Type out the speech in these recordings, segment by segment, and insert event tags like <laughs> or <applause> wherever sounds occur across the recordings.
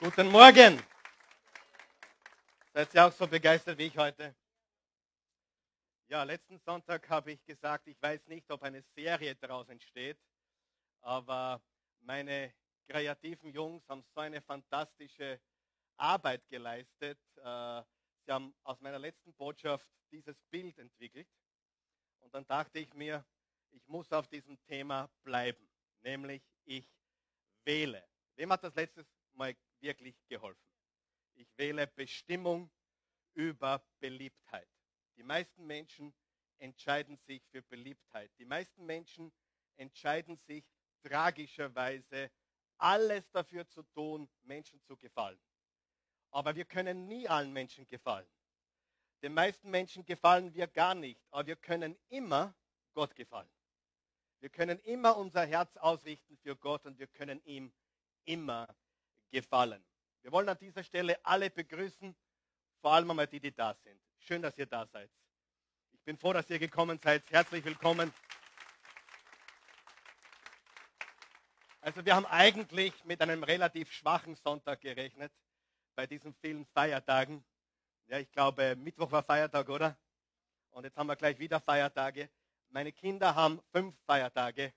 Guten Morgen. Seid ihr auch so begeistert wie ich heute? Ja, letzten Sonntag habe ich gesagt, ich weiß nicht, ob eine Serie daraus entsteht, aber meine kreativen Jungs haben so eine fantastische Arbeit geleistet. Äh, sie haben aus meiner letzten Botschaft dieses Bild entwickelt. Und dann dachte ich mir, ich muss auf diesem Thema bleiben, nämlich ich wähle. Wem hat das letztes Mal wirklich geholfen. Ich wähle Bestimmung über Beliebtheit. Die meisten Menschen entscheiden sich für Beliebtheit. Die meisten Menschen entscheiden sich tragischerweise, alles dafür zu tun, Menschen zu gefallen. Aber wir können nie allen Menschen gefallen. Den meisten Menschen gefallen wir gar nicht, aber wir können immer Gott gefallen. Wir können immer unser Herz ausrichten für Gott und wir können ihm immer gefallen gefallen. Wir wollen an dieser Stelle alle begrüßen, vor allem einmal die, die da sind. Schön, dass ihr da seid. Ich bin froh, dass ihr gekommen seid. Herzlich willkommen. Also wir haben eigentlich mit einem relativ schwachen Sonntag gerechnet bei diesen vielen Feiertagen. Ja, ich glaube, Mittwoch war Feiertag, oder? Und jetzt haben wir gleich wieder Feiertage. Meine Kinder haben fünf Feiertage.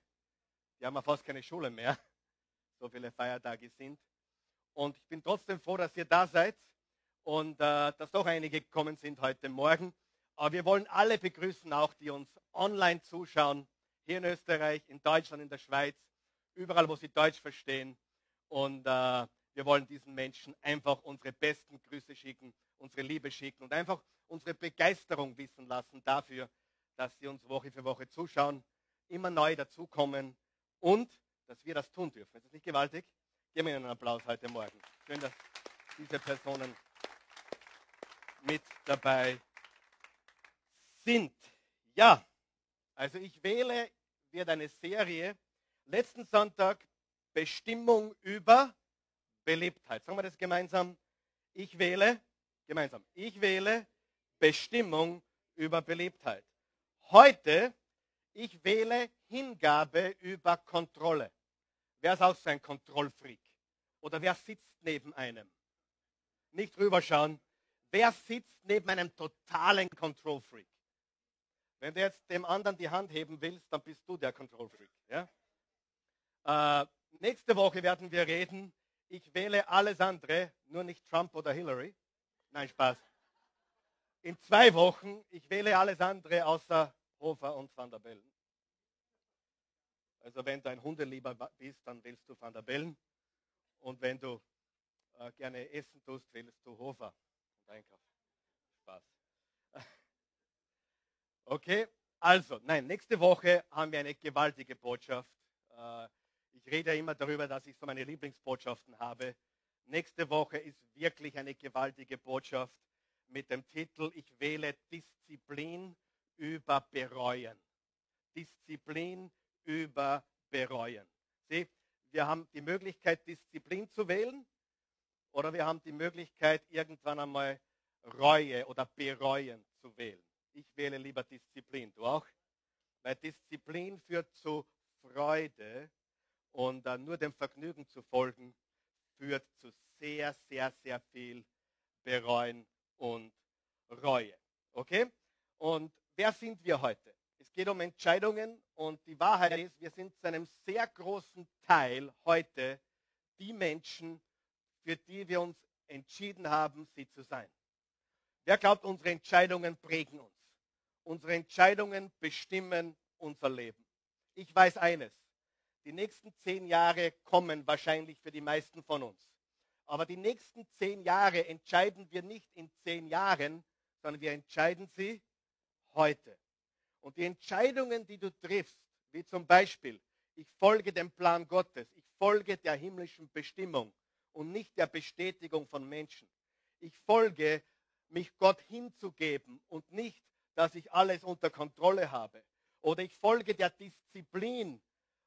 Die haben ja fast keine Schule mehr. So viele Feiertage sind. Und ich bin trotzdem froh, dass ihr da seid und äh, dass doch einige gekommen sind heute Morgen. Aber wir wollen alle begrüßen, auch die uns online zuschauen, hier in Österreich, in Deutschland, in der Schweiz, überall, wo sie Deutsch verstehen. Und äh, wir wollen diesen Menschen einfach unsere besten Grüße schicken, unsere Liebe schicken und einfach unsere Begeisterung wissen lassen dafür, dass sie uns Woche für Woche zuschauen, immer neu dazukommen und dass wir das tun dürfen. Ist das nicht gewaltig? Geben wir Ihnen einen Applaus heute Morgen. Schön, dass diese Personen mit dabei sind. Ja, also ich wähle, wird eine Serie. Letzten Sonntag Bestimmung über Beliebtheit. Sagen wir das gemeinsam. Ich wähle, gemeinsam, ich wähle Bestimmung über Beliebtheit. Heute, ich wähle Hingabe über Kontrolle. Wer ist auch so ein Kontrollfreak? Oder wer sitzt neben einem? Nicht rüberschauen. Wer sitzt neben einem totalen Kontrollfreak? Wenn du jetzt dem anderen die Hand heben willst, dann bist du der Kontrollfreak. Ja? Äh, nächste Woche werden wir reden. Ich wähle alles andere, nur nicht Trump oder Hillary. Nein, Spaß. In zwei Wochen, ich wähle alles andere außer Hofer und Van der Bellen. Also wenn du ein Hundelieber bist, dann wählst du Van der Bellen. Und wenn du äh, gerne essen tust, wählst du Hofer und einkaufen. Spaß. <laughs> Okay, also, nein, nächste Woche haben wir eine gewaltige Botschaft. Äh, ich rede ja immer darüber, dass ich so meine Lieblingsbotschaften habe. Nächste Woche ist wirklich eine gewaltige Botschaft mit dem Titel Ich wähle Disziplin über Bereuen. Disziplin über Bereuen. Sieh, wir haben die Möglichkeit, Disziplin zu wählen oder wir haben die Möglichkeit, irgendwann einmal Reue oder Bereuen zu wählen. Ich wähle lieber Disziplin. Du auch? Weil Disziplin führt zu Freude und uh, nur dem Vergnügen zu folgen, führt zu sehr, sehr, sehr viel Bereuen und Reue. Okay? Und wer sind wir heute? Es geht um Entscheidungen und die Wahrheit ist, wir sind zu einem sehr großen Teil heute die Menschen, für die wir uns entschieden haben, sie zu sein. Wer glaubt, unsere Entscheidungen prägen uns? Unsere Entscheidungen bestimmen unser Leben. Ich weiß eines. Die nächsten zehn Jahre kommen wahrscheinlich für die meisten von uns. Aber die nächsten zehn Jahre entscheiden wir nicht in zehn Jahren, sondern wir entscheiden sie heute. Und die Entscheidungen, die du triffst, wie zum Beispiel, ich folge dem Plan Gottes, ich folge der himmlischen Bestimmung und nicht der Bestätigung von Menschen. Ich folge, mich Gott hinzugeben und nicht, dass ich alles unter Kontrolle habe. Oder ich folge der Disziplin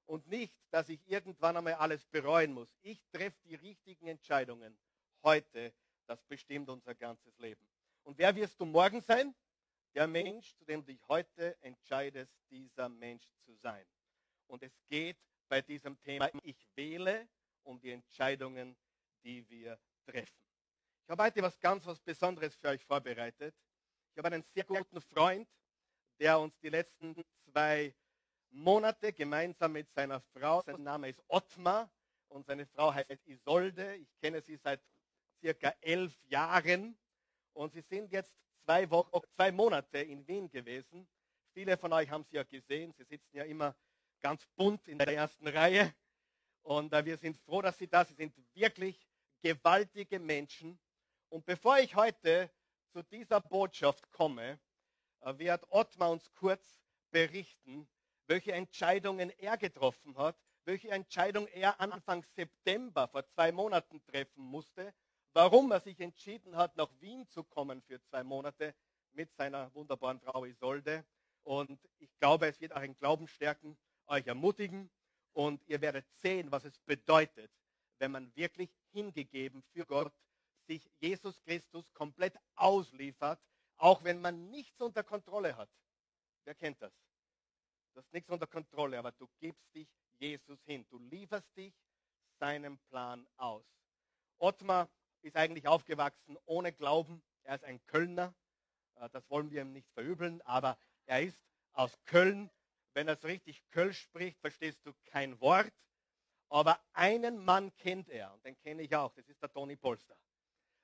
und nicht, dass ich irgendwann einmal alles bereuen muss. Ich treffe die richtigen Entscheidungen heute. Das bestimmt unser ganzes Leben. Und wer wirst du morgen sein? Der Mensch, zu dem du dich heute entscheidest, dieser Mensch zu sein. Und es geht bei diesem Thema, ich wähle um die Entscheidungen, die wir treffen. Ich habe heute was ganz was Besonderes für euch vorbereitet. Ich habe einen sehr guten Freund, der uns die letzten zwei Monate gemeinsam mit seiner Frau, sein Name ist Ottmar und seine Frau heißt Isolde. Ich kenne sie seit circa elf Jahren und sie sind jetzt zwei, Wochen, zwei Monate in Wien gewesen. Viele von euch haben sie ja gesehen. Sie sitzen ja immer ganz bunt in der ersten Reihe. Und äh, wir sind froh, dass sie da sind. Sie sind wirklich gewaltige Menschen. Und bevor ich heute zu dieser Botschaft komme, äh, wird Ottmar uns kurz berichten, welche Entscheidungen er getroffen hat, welche Entscheidung er Anfang September vor zwei Monaten treffen musste, warum er sich entschieden hat, nach Wien zu kommen für zwei Monate mit seiner wunderbaren Frau Isolde. Und ich glaube, es wird ein Glauben stärken, euch ermutigen und ihr werdet sehen, was es bedeutet, wenn man wirklich hingegeben für Gott sich Jesus Christus komplett ausliefert, auch wenn man nichts unter Kontrolle hat. Wer kennt das? Du hast nichts unter Kontrolle, aber du gibst dich Jesus hin. Du lieferst dich seinem Plan aus. Ottmar ist eigentlich aufgewachsen ohne Glauben. Er ist ein Kölner. Äh, das wollen wir ihm nicht verübeln, aber er ist aus Köln. Wenn er so richtig Kölsch spricht, verstehst du kein Wort. Aber einen Mann kennt er und den kenne ich auch. Das ist der Toni Polster.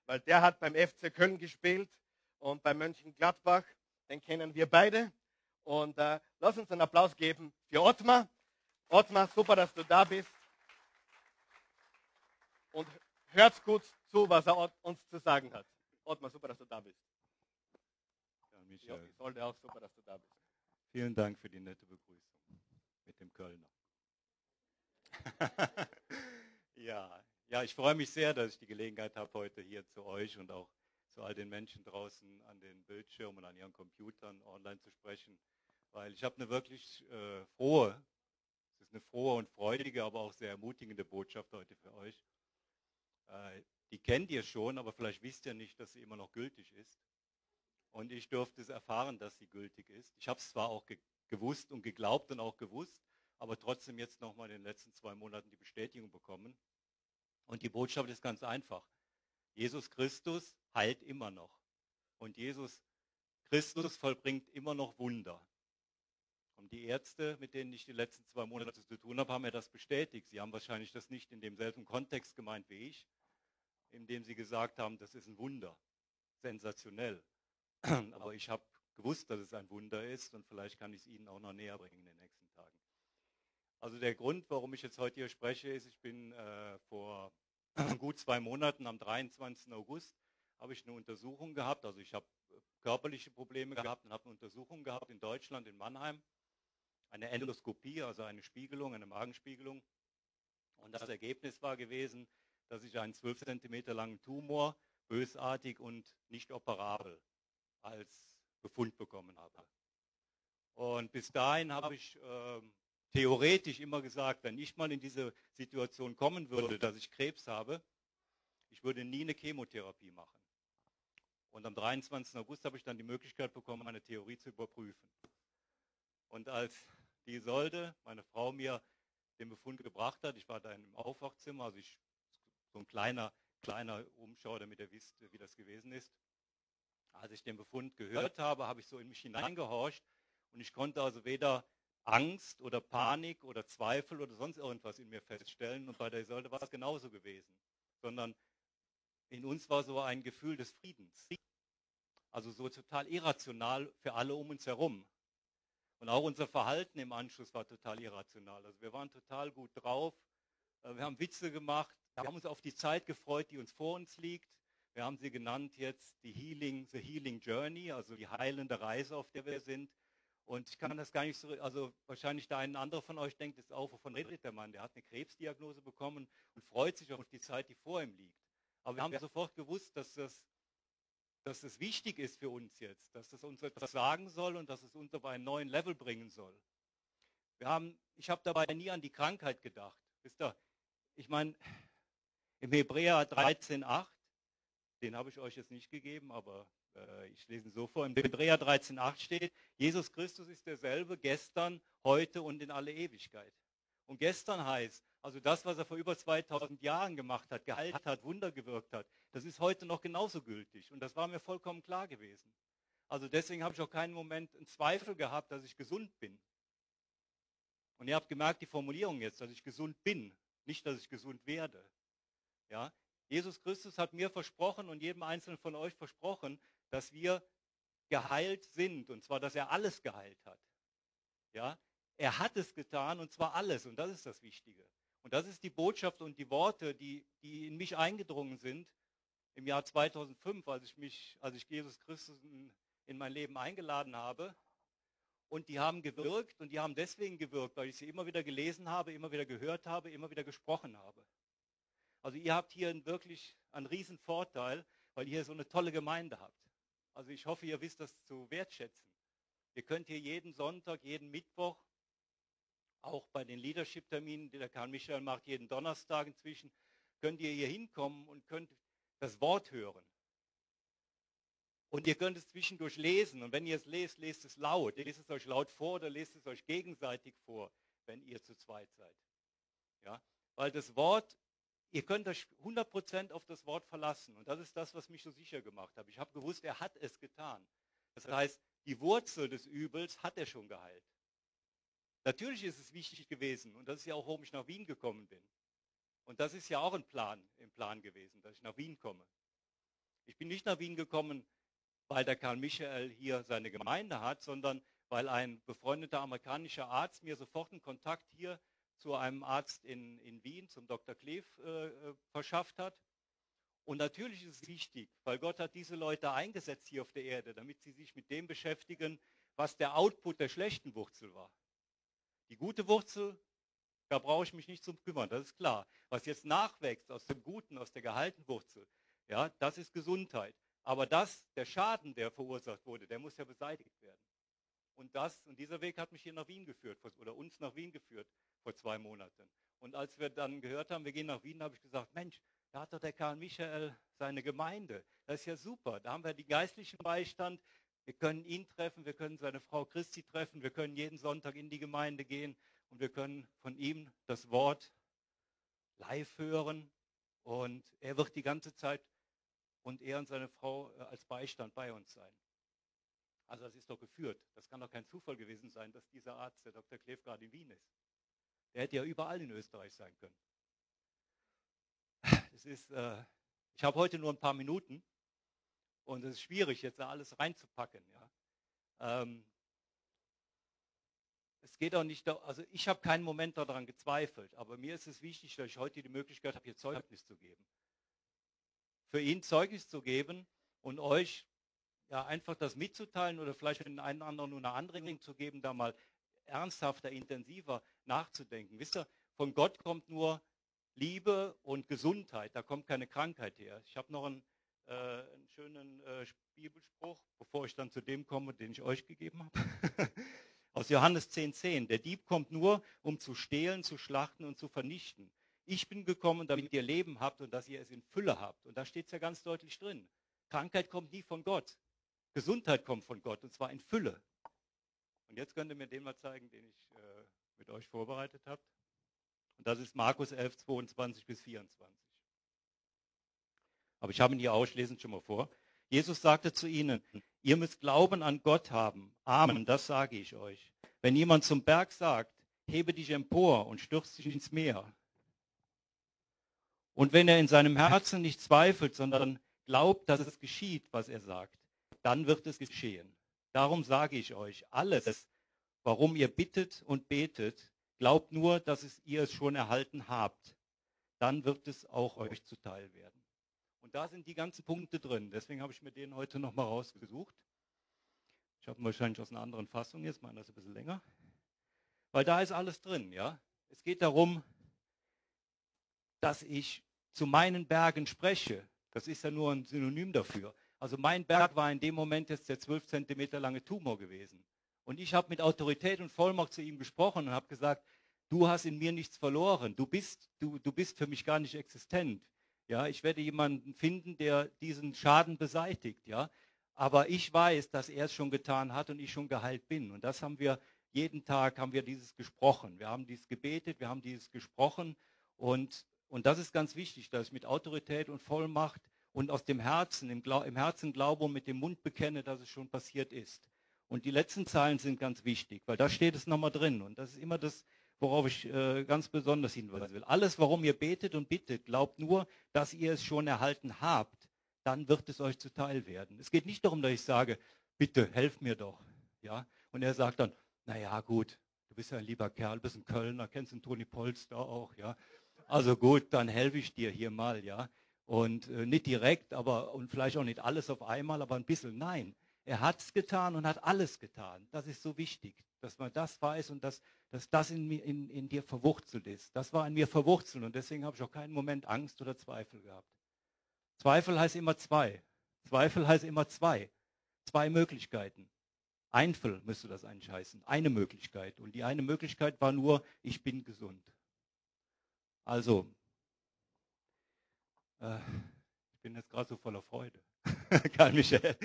Weil der hat beim FC Köln gespielt und bei Mönchengladbach. Den kennen wir beide. Und äh, lass uns einen Applaus geben für Ottmar. Ottmar, super, dass du da bist. Und hört gut zu, was er uns zu sagen hat. Ottmar, super, dass du da bist. Ja, Michael. Ja, sollte auch super, dass du da bist. Vielen Dank für die nette Begrüßung mit dem Kölner. <laughs> ja, ja, ich freue mich sehr, dass ich die Gelegenheit habe, heute hier zu euch und auch zu all den Menschen draußen an den Bildschirmen und an ihren Computern online zu sprechen weil ich habe eine wirklich äh, frohe, es ist eine frohe und freudige, aber auch sehr ermutigende Botschaft heute für euch. Äh, die kennt ihr schon, aber vielleicht wisst ihr nicht, dass sie immer noch gültig ist. Und ich durfte es erfahren, dass sie gültig ist. Ich habe es zwar auch ge gewusst und geglaubt und auch gewusst, aber trotzdem jetzt nochmal in den letzten zwei Monaten die Bestätigung bekommen. Und die Botschaft ist ganz einfach. Jesus Christus heilt immer noch. Und Jesus Christus vollbringt immer noch Wunder. Und die Ärzte, mit denen ich die letzten zwei Monate zu tun habe, haben mir das bestätigt. Sie haben wahrscheinlich das nicht in demselben Kontext gemeint wie ich, indem sie gesagt haben, das ist ein Wunder, sensationell. <clears throat> Aber ich habe gewusst, dass es ein Wunder ist und vielleicht kann ich es Ihnen auch noch näher bringen in den nächsten Tagen. Also der Grund, warum ich jetzt heute hier spreche, ist, ich bin äh, vor <clears throat> gut zwei Monaten, am 23. August, habe ich eine Untersuchung gehabt. Also ich habe körperliche Probleme gehabt und habe eine Untersuchung gehabt in Deutschland, in Mannheim eine Endoskopie, also eine Spiegelung, eine Magenspiegelung. Und das Ergebnis war gewesen, dass ich einen 12 cm langen Tumor, bösartig und nicht operabel, als Befund bekommen habe. Und bis dahin habe ich äh, theoretisch immer gesagt, wenn ich mal in diese Situation kommen würde, dass ich Krebs habe, ich würde nie eine Chemotherapie machen. Und am 23. August habe ich dann die Möglichkeit bekommen, meine Theorie zu überprüfen. Und als die Isolde, meine Frau, mir den Befund gebracht hat. Ich war da im Aufwachzimmer, also ich, so ein kleiner, kleiner Umschau, damit ihr wisst, wie das gewesen ist. Als ich den Befund gehört habe, habe ich so in mich hineingehorcht und ich konnte also weder Angst oder Panik oder Zweifel oder sonst irgendwas in mir feststellen. Und bei der Isolde war es genauso gewesen. Sondern in uns war so ein Gefühl des Friedens. Also so total irrational für alle um uns herum. Und auch unser Verhalten im Anschluss war total irrational. Also wir waren total gut drauf. Äh, wir haben Witze gemacht. Wir haben uns auf die Zeit gefreut, die uns vor uns liegt. Wir haben sie genannt jetzt die Healing, the Healing Journey, also die heilende Reise, auf der wir sind. Und ich kann das gar nicht so, also wahrscheinlich der ein anderer von euch denkt es auch, wovon redet der Mann? Der hat eine Krebsdiagnose bekommen und freut sich auf die Zeit, die vor ihm liegt. Aber wir haben sofort gewusst, dass das dass es wichtig ist für uns jetzt, dass es uns etwas sagen soll und dass es uns auf einen neuen Level bringen soll. Wir haben, ich habe dabei nie an die Krankheit gedacht. Wisst ihr, ich meine, im Hebräer 13,8, den habe ich euch jetzt nicht gegeben, aber äh, ich lese ihn so vor. Im Hebräer 13,8 steht, Jesus Christus ist derselbe gestern, heute und in alle Ewigkeit. Und gestern heißt, also das, was er vor über 2000 Jahren gemacht hat, geheilt hat, Wunder gewirkt hat, das ist heute noch genauso gültig. Und das war mir vollkommen klar gewesen. Also deswegen habe ich auch keinen Moment einen Zweifel gehabt, dass ich gesund bin. Und ihr habt gemerkt, die Formulierung jetzt, dass ich gesund bin, nicht, dass ich gesund werde. Ja? Jesus Christus hat mir versprochen und jedem Einzelnen von euch versprochen, dass wir geheilt sind. Und zwar, dass er alles geheilt hat. Ja? Er hat es getan und zwar alles. Und das ist das Wichtige. Und das ist die Botschaft und die Worte, die, die in mich eingedrungen sind im Jahr 2005, als ich mich, als ich Jesus Christus in, in mein Leben eingeladen habe. Und die haben gewirkt und die haben deswegen gewirkt, weil ich sie immer wieder gelesen habe, immer wieder gehört habe, immer wieder gesprochen habe. Also ihr habt hier wirklich einen riesen Vorteil, weil ihr so eine tolle Gemeinde habt. Also ich hoffe, ihr wisst das zu wertschätzen. Ihr könnt hier jeden Sonntag, jeden Mittwoch auch bei den Leadership-Terminen, die der Karl Michael macht, jeden Donnerstag inzwischen, könnt ihr hier hinkommen und könnt das Wort hören. Und ihr könnt es zwischendurch lesen. Und wenn ihr es lest, lest es laut. Lest es euch laut vor oder lest es euch gegenseitig vor, wenn ihr zu zweit seid. Ja? Weil das Wort, ihr könnt euch 100% auf das Wort verlassen. Und das ist das, was mich so sicher gemacht hat. Ich habe gewusst, er hat es getan. Das heißt, die Wurzel des Übels hat er schon geheilt. Natürlich ist es wichtig gewesen, und das ist ja auch, warum ich nach Wien gekommen bin. Und das ist ja auch ein Plan, im Plan gewesen, dass ich nach Wien komme. Ich bin nicht nach Wien gekommen, weil der Karl Michael hier seine Gemeinde hat, sondern weil ein befreundeter amerikanischer Arzt mir sofort einen Kontakt hier zu einem Arzt in, in Wien, zum Dr. Kleef, äh, äh, verschafft hat. Und natürlich ist es wichtig, weil Gott hat diese Leute eingesetzt hier auf der Erde, damit sie sich mit dem beschäftigen, was der Output der schlechten Wurzel war. Die gute Wurzel, da brauche ich mich nicht zum kümmern, das ist klar. Was jetzt nachwächst aus dem Guten, aus der gehaltenen Wurzel, ja, das ist Gesundheit. Aber das, der Schaden, der verursacht wurde, der muss ja beseitigt werden. Und das, und dieser Weg hat mich hier nach Wien geführt, oder uns nach Wien geführt vor zwei Monaten. Und als wir dann gehört haben, wir gehen nach Wien, habe ich gesagt, Mensch, da hat doch der Karl Michael seine Gemeinde. Das ist ja super. Da haben wir die geistlichen Beistand, wir können ihn treffen, wir können seine Frau Christi treffen, wir können jeden Sonntag in die Gemeinde gehen und wir können von ihm das Wort live hören. Und er wird die ganze Zeit und er und seine Frau äh, als Beistand bei uns sein. Also das ist doch geführt. Das kann doch kein Zufall gewesen sein, dass dieser Arzt, der Dr. Kleef, gerade in Wien ist. Der hätte ja überall in Österreich sein können. Es ist, äh, ich habe heute nur ein paar Minuten und es ist schwierig, jetzt da alles reinzupacken. Ja. Ähm, es geht auch nicht, also ich habe keinen Moment daran gezweifelt, aber mir ist es wichtig, dass ich heute die Möglichkeit habe, hier Zeugnis zu geben. Für ihn Zeugnis zu geben und euch ja, einfach das mitzuteilen oder vielleicht den einen anderen nur eine Anregung zu geben, da mal ernsthafter, intensiver nachzudenken. Wisst ihr, von Gott kommt nur Liebe und Gesundheit, da kommt keine Krankheit her. Ich habe noch einen äh, einen schönen äh, Bibelspruch, bevor ich dann zu dem komme, den ich euch gegeben habe. <laughs> Aus Johannes 10,10. 10. Der Dieb kommt nur, um zu stehlen, zu schlachten und zu vernichten. Ich bin gekommen, damit ihr Leben habt und dass ihr es in Fülle habt. Und da steht es ja ganz deutlich drin. Krankheit kommt nie von Gott. Gesundheit kommt von Gott und zwar in Fülle. Und jetzt könnt ihr mir den mal zeigen, den ich äh, mit euch vorbereitet habe. Und das ist Markus 11, 22 bis 24. Aber ich habe ihn hier auslesen schon mal vor. Jesus sagte zu ihnen, ihr müsst Glauben an Gott haben. Amen, das sage ich euch. Wenn jemand zum Berg sagt, hebe dich empor und stürzt dich ins Meer. Und wenn er in seinem Herzen nicht zweifelt, sondern glaubt, dass es geschieht, was er sagt, dann wird es geschehen. Darum sage ich euch, alles, warum ihr bittet und betet, glaubt nur, dass es ihr es schon erhalten habt. Dann wird es auch euch zuteil werden. Und da sind die ganzen Punkte drin. Deswegen habe ich mir den heute nochmal rausgesucht. Ich habe ihn wahrscheinlich aus einer anderen Fassung jetzt, meine das ein bisschen länger. Weil da ist alles drin, ja. Es geht darum, dass ich zu meinen Bergen spreche. Das ist ja nur ein Synonym dafür. Also mein Berg war in dem Moment jetzt der 12 Zentimeter lange Tumor gewesen. Und ich habe mit Autorität und Vollmacht zu ihm gesprochen und habe gesagt, du hast in mir nichts verloren. Du bist, du, du bist für mich gar nicht existent. Ja, ich werde jemanden finden, der diesen Schaden beseitigt. Ja, aber ich weiß, dass er es schon getan hat und ich schon geheilt bin. Und das haben wir jeden Tag haben wir dieses gesprochen. Wir haben dieses gebetet, wir haben dieses gesprochen. Und, und das ist ganz wichtig, dass ich mit Autorität und Vollmacht und aus dem Herzen, im, im Herzen glaube und mit dem Mund bekenne, dass es schon passiert ist. Und die letzten Zeilen sind ganz wichtig, weil da steht es nochmal drin. Und das ist immer das, worauf ich äh, ganz besonders hinweisen will. Alles, warum ihr betet und bittet, glaubt nur, dass ihr es schon erhalten habt. Dann wird es euch zuteil werden. Es geht nicht darum, dass ich sage, bitte, helf mir doch. Ja? Und er sagt dann, naja gut, du bist ja ein lieber Kerl, bist ein Kölner, kennst den Toni Polster auch, ja. Also gut, dann helfe ich dir hier mal, ja. Und äh, nicht direkt, aber und vielleicht auch nicht alles auf einmal, aber ein bisschen. Nein, er hat es getan und hat alles getan. Das ist so wichtig, dass man das weiß und dass, dass das in, in, in dir verwurzelt ist. Das war in mir verwurzelt und deswegen habe ich auch keinen Moment Angst oder Zweifel gehabt. Zweifel heißt immer zwei. Zweifel heißt immer zwei. Zwei Möglichkeiten. Einfel müsste das eigentlich heißen. Eine Möglichkeit. Und die eine Möglichkeit war nur, ich bin gesund. Also, ich bin jetzt gerade so voller Freude. <laughs> Karl Michael.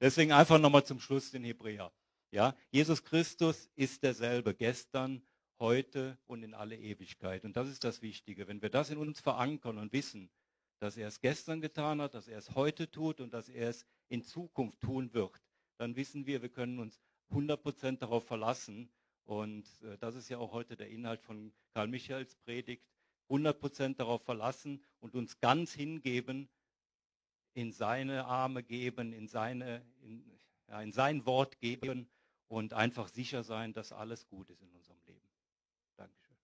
Deswegen einfach nochmal zum Schluss den Hebräer. Ja, Jesus Christus ist derselbe gestern, heute und in alle Ewigkeit. Und das ist das Wichtige. Wenn wir das in uns verankern und wissen, dass er es gestern getan hat, dass er es heute tut und dass er es in Zukunft tun wird, dann wissen wir, wir können uns 100% darauf verlassen. Und äh, das ist ja auch heute der Inhalt von Karl Michaels Predigt. 100% darauf verlassen und uns ganz hingeben, in seine Arme geben, in, seine, in, ja, in sein Wort geben und einfach sicher sein, dass alles gut ist in unserem Leben. Dankeschön.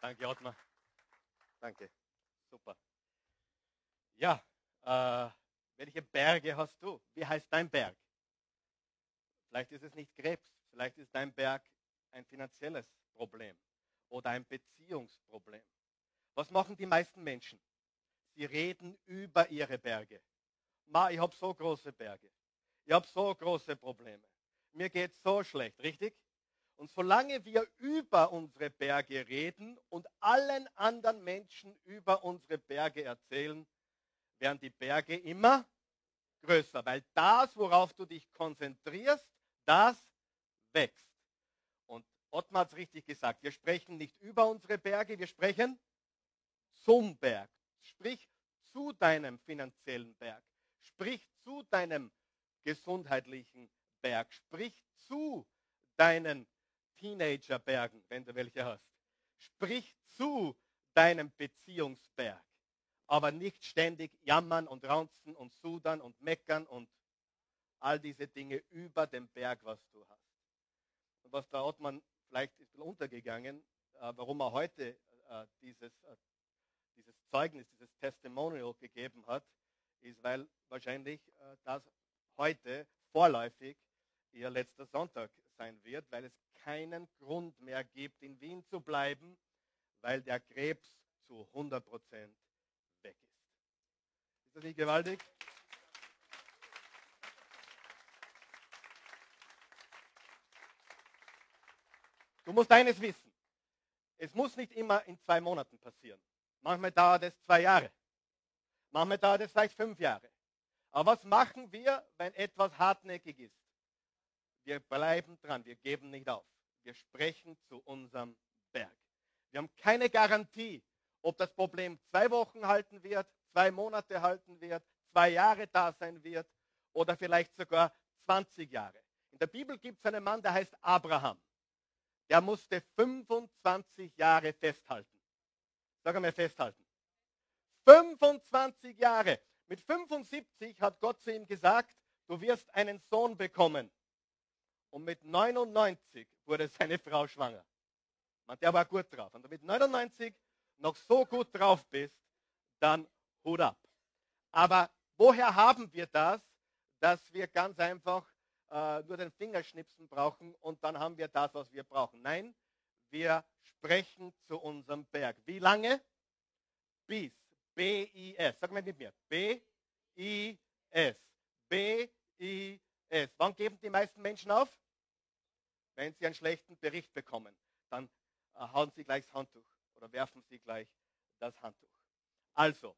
Danke, Ottmar. Danke. Super. Ja, äh, welche Berge hast du? Wie heißt dein Berg? Vielleicht ist es nicht Krebs, vielleicht ist dein Berg ein finanzielles Problem oder ein Beziehungsproblem. Was machen die meisten Menschen? Sie reden über ihre Berge. Ma, ich habe so große Berge. Ich habe so große Probleme. Mir geht so schlecht, richtig? Und solange wir über unsere Berge reden und allen anderen Menschen über unsere Berge erzählen, werden die Berge immer größer, weil das, worauf du dich konzentrierst, das wächst. Und Ottmar hat es richtig gesagt, wir sprechen nicht über unsere Berge, wir sprechen zum Berg. Sprich zu deinem finanziellen Berg. Sprich zu deinem gesundheitlichen Berg. Sprich zu deinen Teenagerbergen, wenn du welche hast. Sprich zu deinem Beziehungsberg. Aber nicht ständig jammern und raunzen und sudern und meckern und all diese Dinge über dem Berg, was du hast. Und was der Ottmann vielleicht ist untergegangen, äh, warum er heute äh, dieses, äh, dieses Zeugnis, dieses Testimonial gegeben hat, ist, weil wahrscheinlich das heute vorläufig ihr letzter Sonntag sein wird, weil es keinen Grund mehr gibt, in Wien zu bleiben, weil der Krebs zu 100% weg ist. Ist das nicht gewaltig? Du musst eines wissen. Es muss nicht immer in zwei Monaten passieren. Manchmal dauert es zwei Jahre. Manchmal dauert es vielleicht fünf Jahre. Aber was machen wir, wenn etwas hartnäckig ist? Wir bleiben dran, wir geben nicht auf. Wir sprechen zu unserem Berg. Wir haben keine Garantie, ob das Problem zwei Wochen halten wird, zwei Monate halten wird, zwei Jahre da sein wird oder vielleicht sogar 20 Jahre. In der Bibel gibt es einen Mann, der heißt Abraham. Der musste 25 Jahre festhalten. Sag einmal festhalten. 25 Jahre. Mit 75 hat Gott zu ihm gesagt, du wirst einen Sohn bekommen. Und mit 99 wurde seine Frau schwanger. Man, der war gut drauf. Und wenn du mit 99 noch so gut drauf bist, dann Hut ab. Aber woher haben wir das, dass wir ganz einfach äh, nur den Fingerschnipsen brauchen und dann haben wir das, was wir brauchen? Nein, wir sprechen zu unserem Berg. Wie lange? Bis. B-I-S. Sag mal mit mir. B-I-S. B-I-S. Wann geben die meisten Menschen auf? Wenn sie einen schlechten Bericht bekommen. Dann äh, hauen sie gleich das Handtuch oder werfen sie gleich das Handtuch. Also,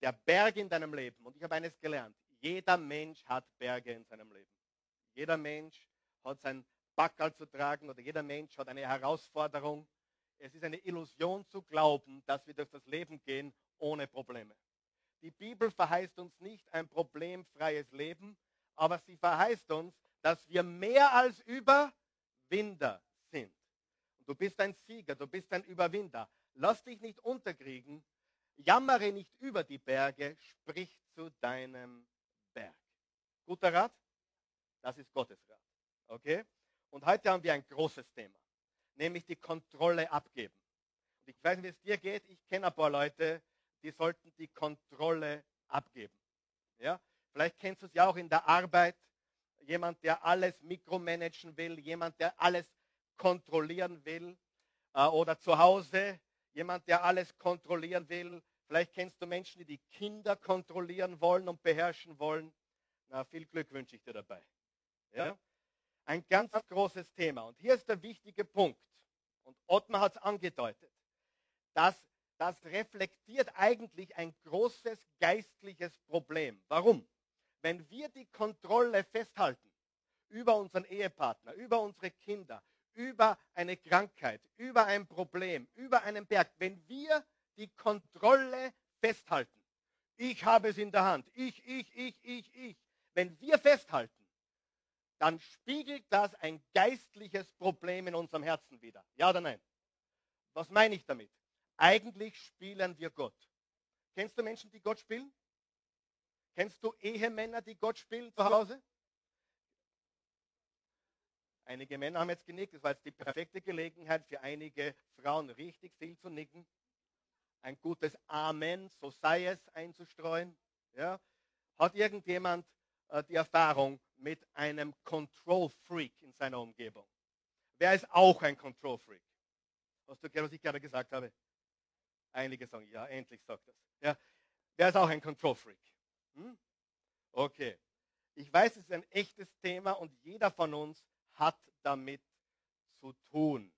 der Berg in deinem Leben. Und ich habe eines gelernt. Jeder Mensch hat Berge in seinem Leben. Jeder Mensch hat sein Backerl zu tragen oder jeder Mensch hat eine Herausforderung. Es ist eine Illusion zu glauben, dass wir durch das Leben gehen ohne Probleme. Die Bibel verheißt uns nicht ein problemfreies Leben, aber sie verheißt uns, dass wir mehr als Überwinder sind. Du bist ein Sieger, du bist ein Überwinder. Lass dich nicht unterkriegen, jammere nicht über die Berge, sprich zu deinem Berg. Guter Rat? Das ist Gottes Rat. Okay? Und heute haben wir ein großes Thema, nämlich die Kontrolle abgeben. Und ich weiß nicht, wie es dir geht. Ich kenne ein paar Leute, die sollten die Kontrolle abgeben. Ja? Vielleicht kennst du es ja auch in der Arbeit. Jemand, der alles mikromanagen will, jemand, der alles kontrollieren will. Äh, oder zu Hause, jemand, der alles kontrollieren will. Vielleicht kennst du Menschen, die die Kinder kontrollieren wollen und beherrschen wollen. Na, viel Glück wünsche ich dir dabei. Ja? Ein ganz großes Thema. Und hier ist der wichtige Punkt. Und Ottmar hat es angedeutet. Das, das reflektiert eigentlich ein großes geistliches Problem. Warum? Wenn wir die Kontrolle festhalten über unseren Ehepartner, über unsere Kinder, über eine Krankheit, über ein Problem, über einen Berg, wenn wir die Kontrolle festhalten, ich habe es in der Hand, ich, ich, ich, ich, ich, wenn wir festhalten, dann spiegelt das ein geistliches Problem in unserem Herzen wieder. Ja oder nein? Was meine ich damit? Eigentlich spielen wir Gott. Kennst du Menschen, die Gott spielen? Kennst du Ehemänner, die Gott spielen zu Hause? Einige Männer haben jetzt genickt. Das war jetzt die perfekte Gelegenheit für einige Frauen richtig viel zu nicken. Ein gutes Amen, so sei es, einzustreuen. Ja? Hat irgendjemand äh, die Erfahrung mit einem Control Freak in seiner Umgebung? Wer ist auch ein Control Freak? Hast du gehört, was ich gerade gesagt habe? Einige sagen, ja, endlich sagt das. Ja. Wer ist auch ein Control Freak? Hm? Okay. Ich weiß, es ist ein echtes Thema und jeder von uns hat damit zu tun.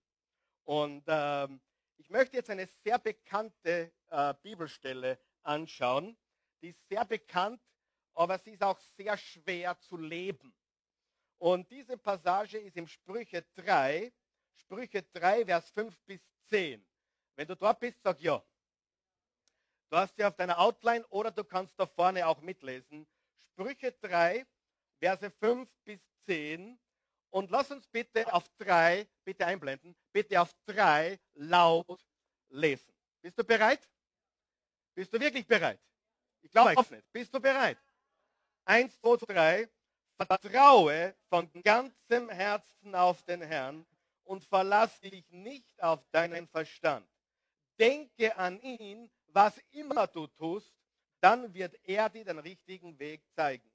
Und ähm, ich möchte jetzt eine sehr bekannte äh, Bibelstelle anschauen. Die ist sehr bekannt, aber sie ist auch sehr schwer zu leben. Und diese Passage ist im Sprüche 3, Sprüche 3, Vers 5 bis 10. Wenn du dort bist, sag ja. Du hast sie auf deiner Outline oder du kannst da vorne auch mitlesen. Sprüche 3, Verse 5 bis 10. Und lass uns bitte auf drei, bitte einblenden, bitte auf drei laut lesen. Bist du bereit? Bist du wirklich bereit? Ich glaube es nicht. Bist du bereit? Eins, zwei, drei. Vertraue von ganzem Herzen auf den Herrn und verlass dich nicht auf deinen Verstand. Denke an ihn, was immer du tust, dann wird er dir den richtigen Weg zeigen.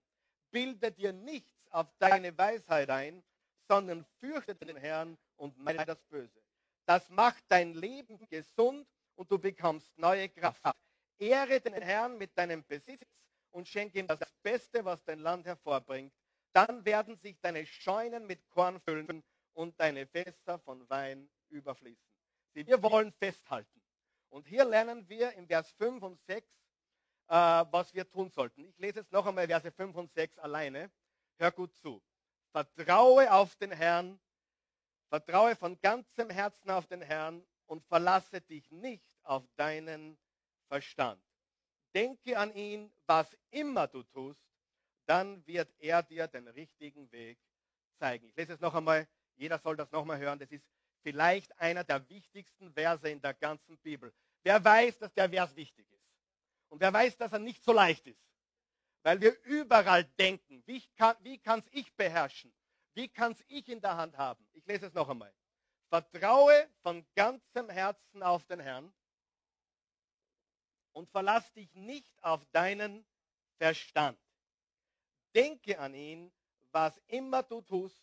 Bilde dir nichts auf deine Weisheit ein, sondern fürchte den Herrn und meine das Böse. Das macht dein Leben gesund und du bekommst neue Kraft. Ehre den Herrn mit deinem Besitz und schenke ihm das Beste, was dein Land hervorbringt. Dann werden sich deine Scheunen mit Korn füllen und deine Fässer von Wein überfließen. Sie, wir wollen festhalten. Und hier lernen wir im Vers 5 und 6, äh, was wir tun sollten. Ich lese jetzt noch einmal Verse 5 und 6 alleine. Hör gut zu. Vertraue auf den Herrn, vertraue von ganzem Herzen auf den Herrn und verlasse dich nicht auf deinen Verstand. Denke an ihn, was immer du tust, dann wird er dir den richtigen Weg zeigen. Ich lese es noch einmal, jeder soll das noch einmal hören. Das ist vielleicht einer der wichtigsten Verse in der ganzen Bibel. Wer weiß, dass der Vers wichtig ist? Und wer weiß, dass er nicht so leicht ist? Weil wir überall denken, wie kann es ich beherrschen? Wie kann es ich in der Hand haben? Ich lese es noch einmal. Vertraue von ganzem Herzen auf den Herrn und verlass dich nicht auf deinen Verstand. Denke an ihn, was immer du tust,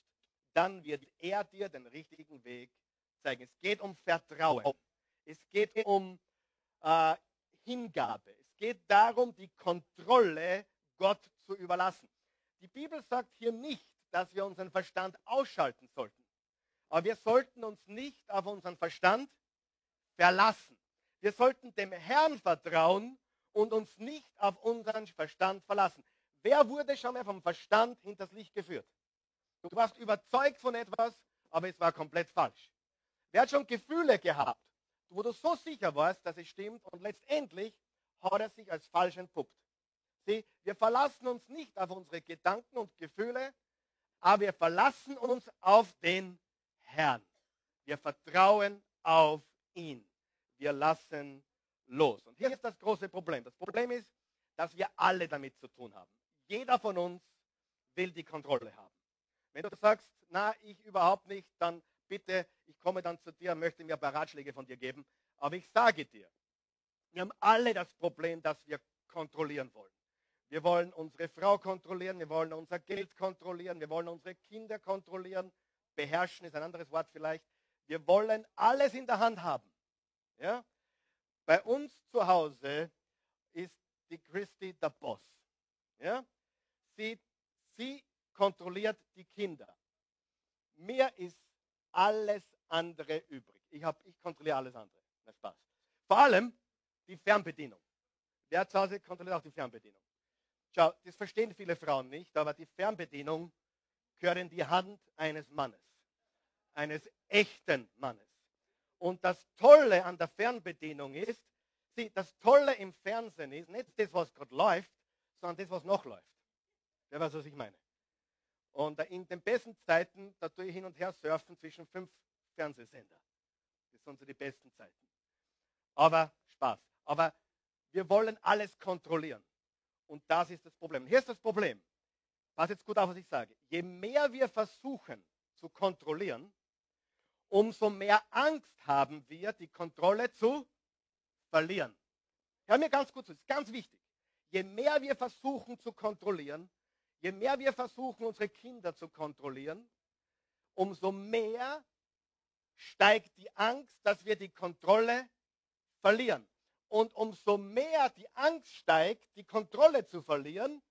dann wird er dir den richtigen Weg zeigen. Es geht um Vertrauen. Es geht um äh, Hingabe. Es geht darum, die Kontrolle Gott zu überlassen. Die Bibel sagt hier nicht, dass wir unseren Verstand ausschalten sollten. Aber wir sollten uns nicht auf unseren Verstand verlassen. Wir sollten dem Herrn vertrauen und uns nicht auf unseren Verstand verlassen. Wer wurde schon mal vom Verstand hinters Licht geführt? Du warst überzeugt von etwas, aber es war komplett falsch. Wer hat schon Gefühle gehabt, wo du so sicher warst, dass es stimmt und letztendlich hat er sich als falsch entpuppt? Sieh, wir verlassen uns nicht auf unsere Gedanken und Gefühle, aber wir verlassen uns auf den Herrn. Wir vertrauen auf ihn. Wir lassen los. Und hier ist das große Problem. Das Problem ist, dass wir alle damit zu tun haben. Jeder von uns will die Kontrolle haben. Wenn du sagst, na, ich überhaupt nicht, dann bitte, ich komme dann zu dir, möchte mir ein paar Ratschläge von dir geben. Aber ich sage dir, wir haben alle das Problem, dass wir kontrollieren wollen. Wir wollen unsere Frau kontrollieren, wir wollen unser Geld kontrollieren, wir wollen unsere Kinder kontrollieren. Beherrschen ist ein anderes Wort vielleicht. Wir wollen alles in der Hand haben. Ja? Bei uns zu Hause ist die Christi der Boss. Ja? Sie, sie kontrolliert die Kinder. Mir ist alles andere übrig. Ich, ich kontrolliere alles andere. Na Spaß. Vor allem die Fernbedienung. Wer zu Hause kontrolliert auch die Fernbedienung? Schau, das verstehen viele Frauen nicht, aber die Fernbedienung gehört in die Hand eines Mannes. Eines echten Mannes. Und das Tolle an der Fernbedienung ist, sieh, das Tolle im Fernsehen ist nicht das, was gerade läuft, sondern das, was noch läuft. Wer weiß, was ich meine? Und in den besten Zeiten, da tue ich hin und her surfen zwischen fünf Fernsehsender. Das sind so die besten Zeiten. Aber Spaß. Aber wir wollen alles kontrollieren. Und das ist das Problem. Hier ist das Problem. Pass jetzt gut auf, was ich sage. Je mehr wir versuchen zu kontrollieren, umso mehr Angst haben wir, die Kontrolle zu verlieren. Hör mir ganz gut zu, das ist ganz wichtig. Je mehr wir versuchen zu kontrollieren, je mehr wir versuchen, unsere Kinder zu kontrollieren, umso mehr steigt die Angst, dass wir die Kontrolle verlieren. Und umso mehr die Angst steigt, die Kontrolle zu verlieren,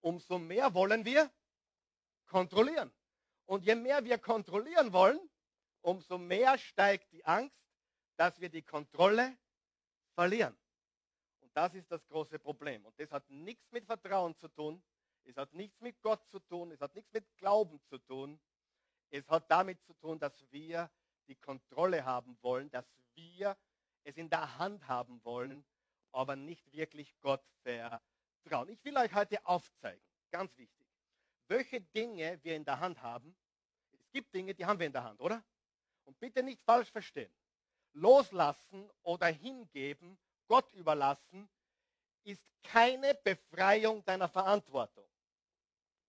umso mehr wollen wir kontrollieren. Und je mehr wir kontrollieren wollen, umso mehr steigt die Angst, dass wir die Kontrolle verlieren. Und das ist das große Problem. Und das hat nichts mit Vertrauen zu tun, es hat nichts mit Gott zu tun, es hat nichts mit Glauben zu tun. Es hat damit zu tun, dass wir die Kontrolle haben wollen, dass wir es in der Hand haben wollen, aber nicht wirklich Gott vertrauen. Ich will euch heute aufzeigen, ganz wichtig, welche Dinge wir in der Hand haben. Es gibt Dinge, die haben wir in der Hand, oder? Und bitte nicht falsch verstehen. Loslassen oder hingeben, Gott überlassen, ist keine Befreiung deiner Verantwortung.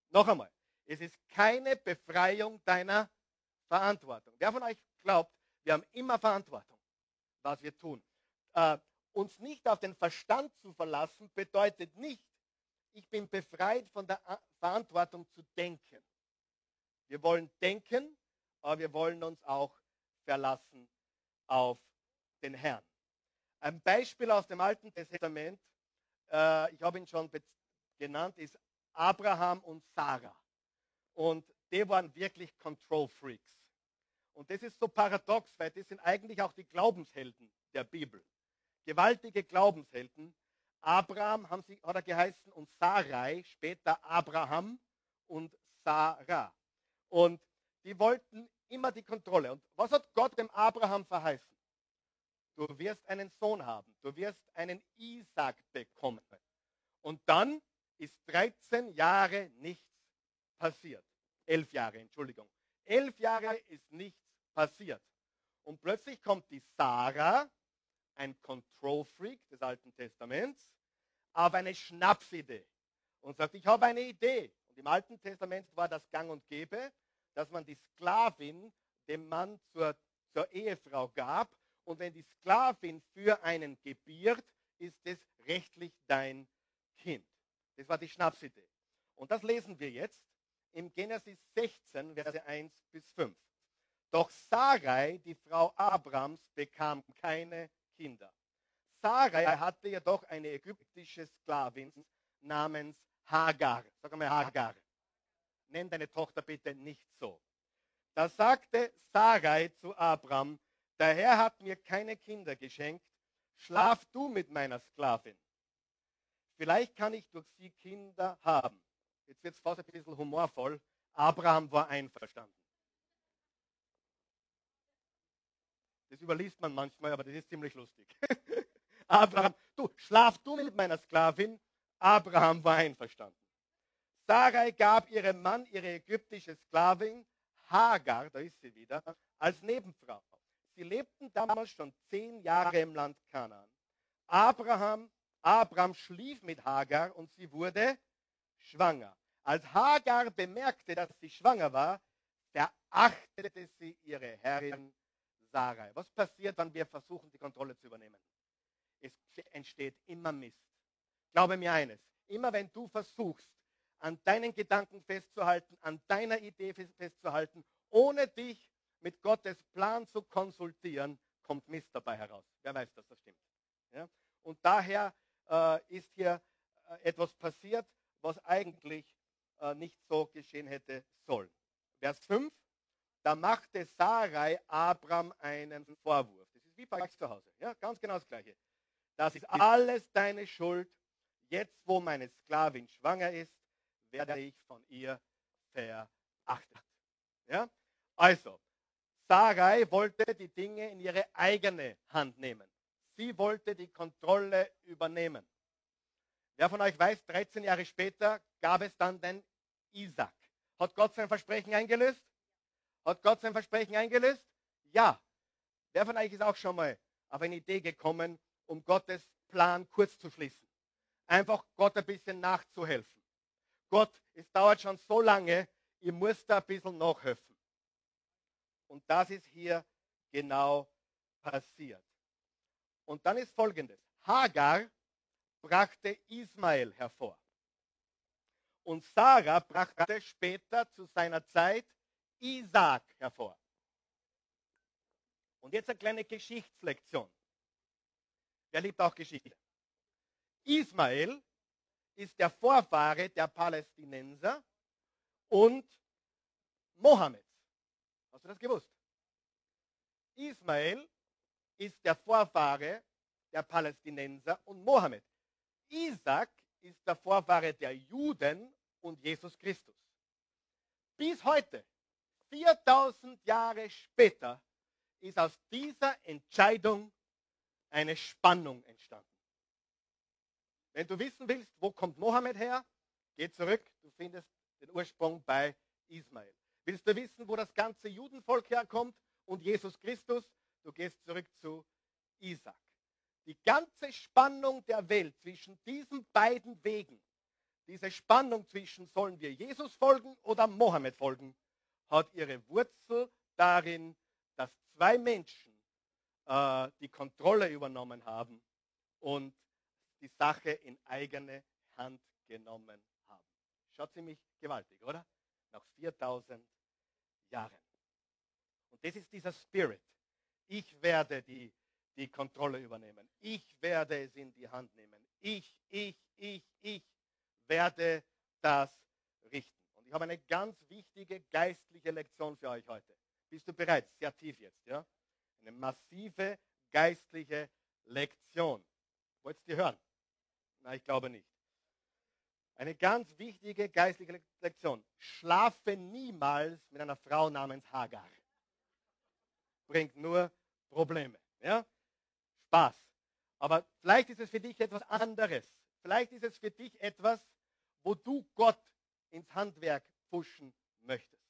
Noch einmal, es ist keine Befreiung deiner Verantwortung. Wer von euch glaubt, wir haben immer Verantwortung, was wir tun. Äh, uns nicht auf den Verstand zu verlassen, bedeutet nicht, ich bin befreit von der Verantwortung zu denken. Wir wollen denken, aber wir wollen uns auch verlassen auf den Herrn. Ein Beispiel aus dem Alten Testament, äh, ich habe ihn schon genannt, ist Abraham und Sarah. Und die waren wirklich Control Freaks. Und das ist so paradox, weil das sind eigentlich auch die Glaubenshelden der Bibel. Gewaltige Glaubenshelden. Abraham haben sie, hat er geheißen und Sarai, später Abraham und Sarah. Und die wollten immer die Kontrolle. Und was hat Gott dem Abraham verheißen? Du wirst einen Sohn haben. Du wirst einen Isaac bekommen. Und dann ist 13 Jahre nichts passiert. Elf Jahre, Entschuldigung. Elf Jahre ist nichts passiert. Und plötzlich kommt die Sarah, ein Control Freak des Alten Testaments, auf eine Schnapsidee und sagt, ich habe eine Idee. Und im Alten Testament war das gang und gäbe, dass man die Sklavin dem Mann zur, zur Ehefrau gab. Und wenn die Sklavin für einen gebiert, ist es rechtlich dein Kind. Das war die Schnapsidee. Und das lesen wir jetzt im Genesis 16, Verse 1 bis 5. Doch Sarai, die Frau Abrams, bekam keine Kinder. Sarai hatte jedoch eine ägyptische Sklavin namens Hagar. Sag mal Hagar. Nenn deine Tochter bitte nicht so. Da sagte Sarai zu Abram, der Herr hat mir keine Kinder geschenkt, schlaf du mit meiner Sklavin. Vielleicht kann ich durch sie Kinder haben. Jetzt wird es fast ein bisschen humorvoll. Abraham war einverstanden. Das überliest man manchmal, aber das ist ziemlich lustig. <laughs> Abraham, du, schlaf du mit meiner Sklavin. Abraham war einverstanden. Sarai gab ihrem Mann ihre ägyptische Sklavin Hagar, da ist sie wieder, als Nebenfrau. Sie lebten damals schon zehn Jahre im Land Kanaan. Abraham, Abraham schlief mit Hagar und sie wurde schwanger. Als Hagar bemerkte, dass sie schwanger war, verachtete sie ihre Herrin Sarai. Was passiert, wenn wir versuchen, die Kontrolle zu übernehmen? Es entsteht immer Mist. Glaube mir eines, immer wenn du versuchst, an deinen Gedanken festzuhalten, an deiner Idee festzuhalten, ohne dich mit Gottes Plan zu konsultieren, kommt Mist dabei heraus. Wer weiß, dass das stimmt. Ja? Und daher äh, ist hier äh, etwas passiert, was eigentlich äh, nicht so geschehen hätte sollen. Vers 5. Da machte Sarai Abram einen Vorwurf. Das ist wie bei zu Hause. Ja, ganz genau das Gleiche. Das ist alles deine Schuld. Jetzt, wo meine Sklavin schwanger ist, werde ich von ihr verachtet. Ja? Also, Sarai wollte die Dinge in ihre eigene Hand nehmen. Sie wollte die Kontrolle übernehmen. Wer von euch weiß, 13 Jahre später gab es dann den Isaac. Hat Gott sein Versprechen eingelöst? Hat Gott sein Versprechen eingelöst? Ja. Wer von euch ist auch schon mal auf eine Idee gekommen, um Gottes Plan kurz zu schließen? Einfach Gott ein bisschen nachzuhelfen. Gott, es dauert schon so lange, ihr müsst da ein bisschen nachhelfen. Und das ist hier genau passiert. Und dann ist folgendes. Hagar brachte Ismael hervor. Und Sarah brachte später zu seiner Zeit Isaac hervor. Und jetzt eine kleine Geschichtslektion. Wer liebt auch Geschichte? Ismael ist der Vorfahre der Palästinenser und Mohammeds. Hast du das gewusst? Ismael ist der Vorfahre der Palästinenser und Mohammed. Isaac ist der Vorfahre der Juden und Jesus Christus. Bis heute 4000 Jahre später ist aus dieser Entscheidung eine Spannung entstanden. Wenn du wissen willst, wo kommt Mohammed her, geh zurück, du findest den Ursprung bei Ismael. Willst du wissen, wo das ganze Judenvolk herkommt und Jesus Christus, du gehst zurück zu Isaac. Die ganze Spannung der Welt zwischen diesen beiden Wegen, diese Spannung zwischen sollen wir Jesus folgen oder Mohammed folgen, hat ihre Wurzel darin, dass zwei Menschen äh, die Kontrolle übernommen haben und die Sache in eigene Hand genommen haben. Schaut ziemlich gewaltig, oder? Nach 4000 Jahren. Und das ist dieser Spirit. Ich werde die, die Kontrolle übernehmen. Ich werde es in die Hand nehmen. Ich, ich, ich, ich werde das richten. Ich habe eine ganz wichtige geistliche Lektion für euch heute. Bist du bereit? Sehr tief jetzt, ja? Eine massive geistliche Lektion. Wolltest du die hören? Nein, ich glaube nicht. Eine ganz wichtige geistliche Lektion. Schlafe niemals mit einer Frau namens Hagar. Bringt nur Probleme. Ja? Spaß. Aber vielleicht ist es für dich etwas anderes. Vielleicht ist es für dich etwas, wo du Gott ins Handwerk pushen möchtest.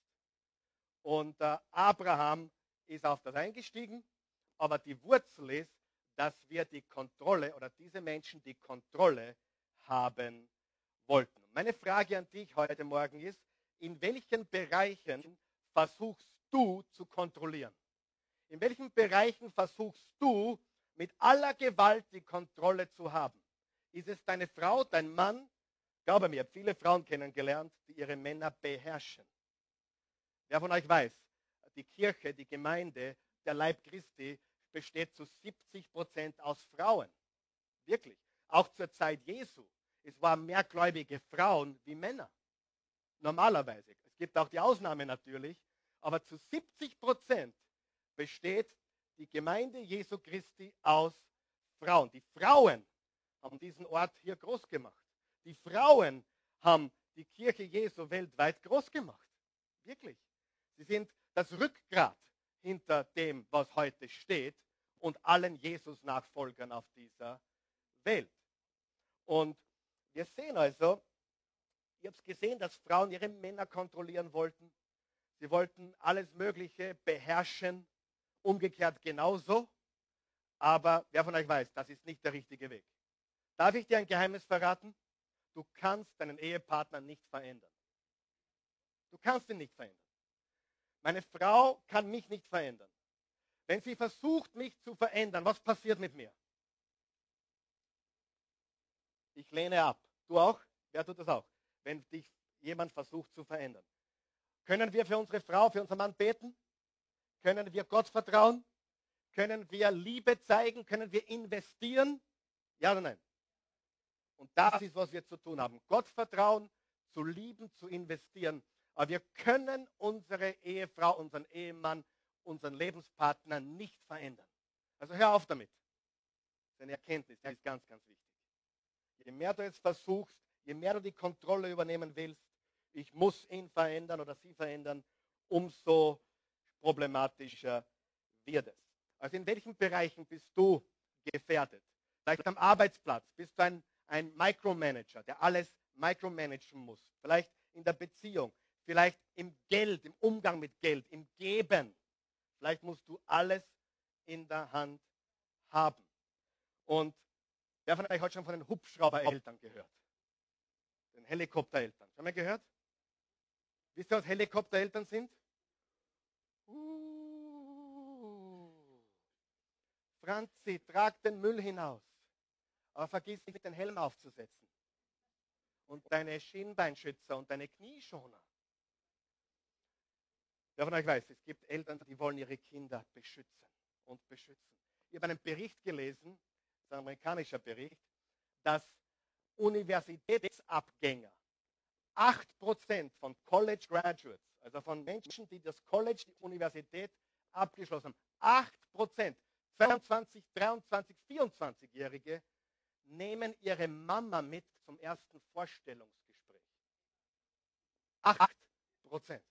Und äh, Abraham ist auf das eingestiegen, aber die Wurzel ist, dass wir die Kontrolle oder diese Menschen die Kontrolle haben wollten. Meine Frage an dich heute Morgen ist, in welchen Bereichen versuchst du zu kontrollieren? In welchen Bereichen versuchst du mit aller Gewalt die Kontrolle zu haben? Ist es deine Frau, dein Mann, Glaube mir, ich habe viele Frauen kennengelernt, die ihre Männer beherrschen. Wer von euch weiß, die Kirche, die Gemeinde, der Leib Christi besteht zu 70 Prozent aus Frauen. Wirklich. Auch zur Zeit Jesu. Es waren mehr gläubige Frauen wie Männer. Normalerweise. Es gibt auch die Ausnahme natürlich. Aber zu 70 Prozent besteht die Gemeinde Jesu Christi aus Frauen. Die Frauen haben diesen Ort hier groß gemacht. Die Frauen haben die Kirche Jesu weltweit groß gemacht. Wirklich. Sie sind das Rückgrat hinter dem, was heute steht und allen Jesus-Nachfolgern auf dieser Welt. Und wir sehen also, ich habe es gesehen, dass Frauen ihre Männer kontrollieren wollten. Sie wollten alles Mögliche beherrschen, umgekehrt genauso. Aber wer von euch weiß, das ist nicht der richtige Weg. Darf ich dir ein Geheimnis verraten? Du kannst deinen Ehepartner nicht verändern. Du kannst ihn nicht verändern. Meine Frau kann mich nicht verändern. Wenn sie versucht, mich zu verändern, was passiert mit mir? Ich lehne ab. Du auch? Wer tut das auch? Wenn dich jemand versucht zu verändern. Können wir für unsere Frau, für unseren Mann beten? Können wir Gott vertrauen? Können wir Liebe zeigen? Können wir investieren? Ja oder nein? Und das ist, was wir zu tun haben. Gott vertrauen, zu lieben, zu investieren. Aber wir können unsere Ehefrau, unseren Ehemann, unseren Lebenspartner nicht verändern. Also hör auf damit. Das ist eine Erkenntnis, die ist ganz, ganz wichtig. Je mehr du es versuchst, je mehr du die Kontrolle übernehmen willst, ich muss ihn verändern oder sie verändern, umso problematischer wird es. Also in welchen Bereichen bist du gefährdet? Vielleicht am Arbeitsplatz bist du ein, ein Micromanager, der alles micromanagen muss. Vielleicht in der Beziehung, vielleicht im Geld, im Umgang mit Geld, im Geben. Vielleicht musst du alles in der Hand haben. Und wer von euch hat schon von den Hubschraubereltern gehört? Den Helikoptereltern. Schon mal gehört? Wisst ihr, was Helikoptereltern sind? Franzi, trag den Müll hinaus. Aber vergiss nicht, den Helm aufzusetzen. Und deine Schienbeinschützer und deine Knieschoner. Wer von euch weiß, es gibt Eltern, die wollen ihre Kinder beschützen und beschützen. Ich habe einen Bericht gelesen, das ist ein amerikanischer Bericht, dass Universitätsabgänger 8% von College Graduates, also von Menschen, die das College, die Universität abgeschlossen haben, 8%, 22, 23, 24-Jährige nehmen ihre Mama mit zum ersten Vorstellungsgespräch. 8%.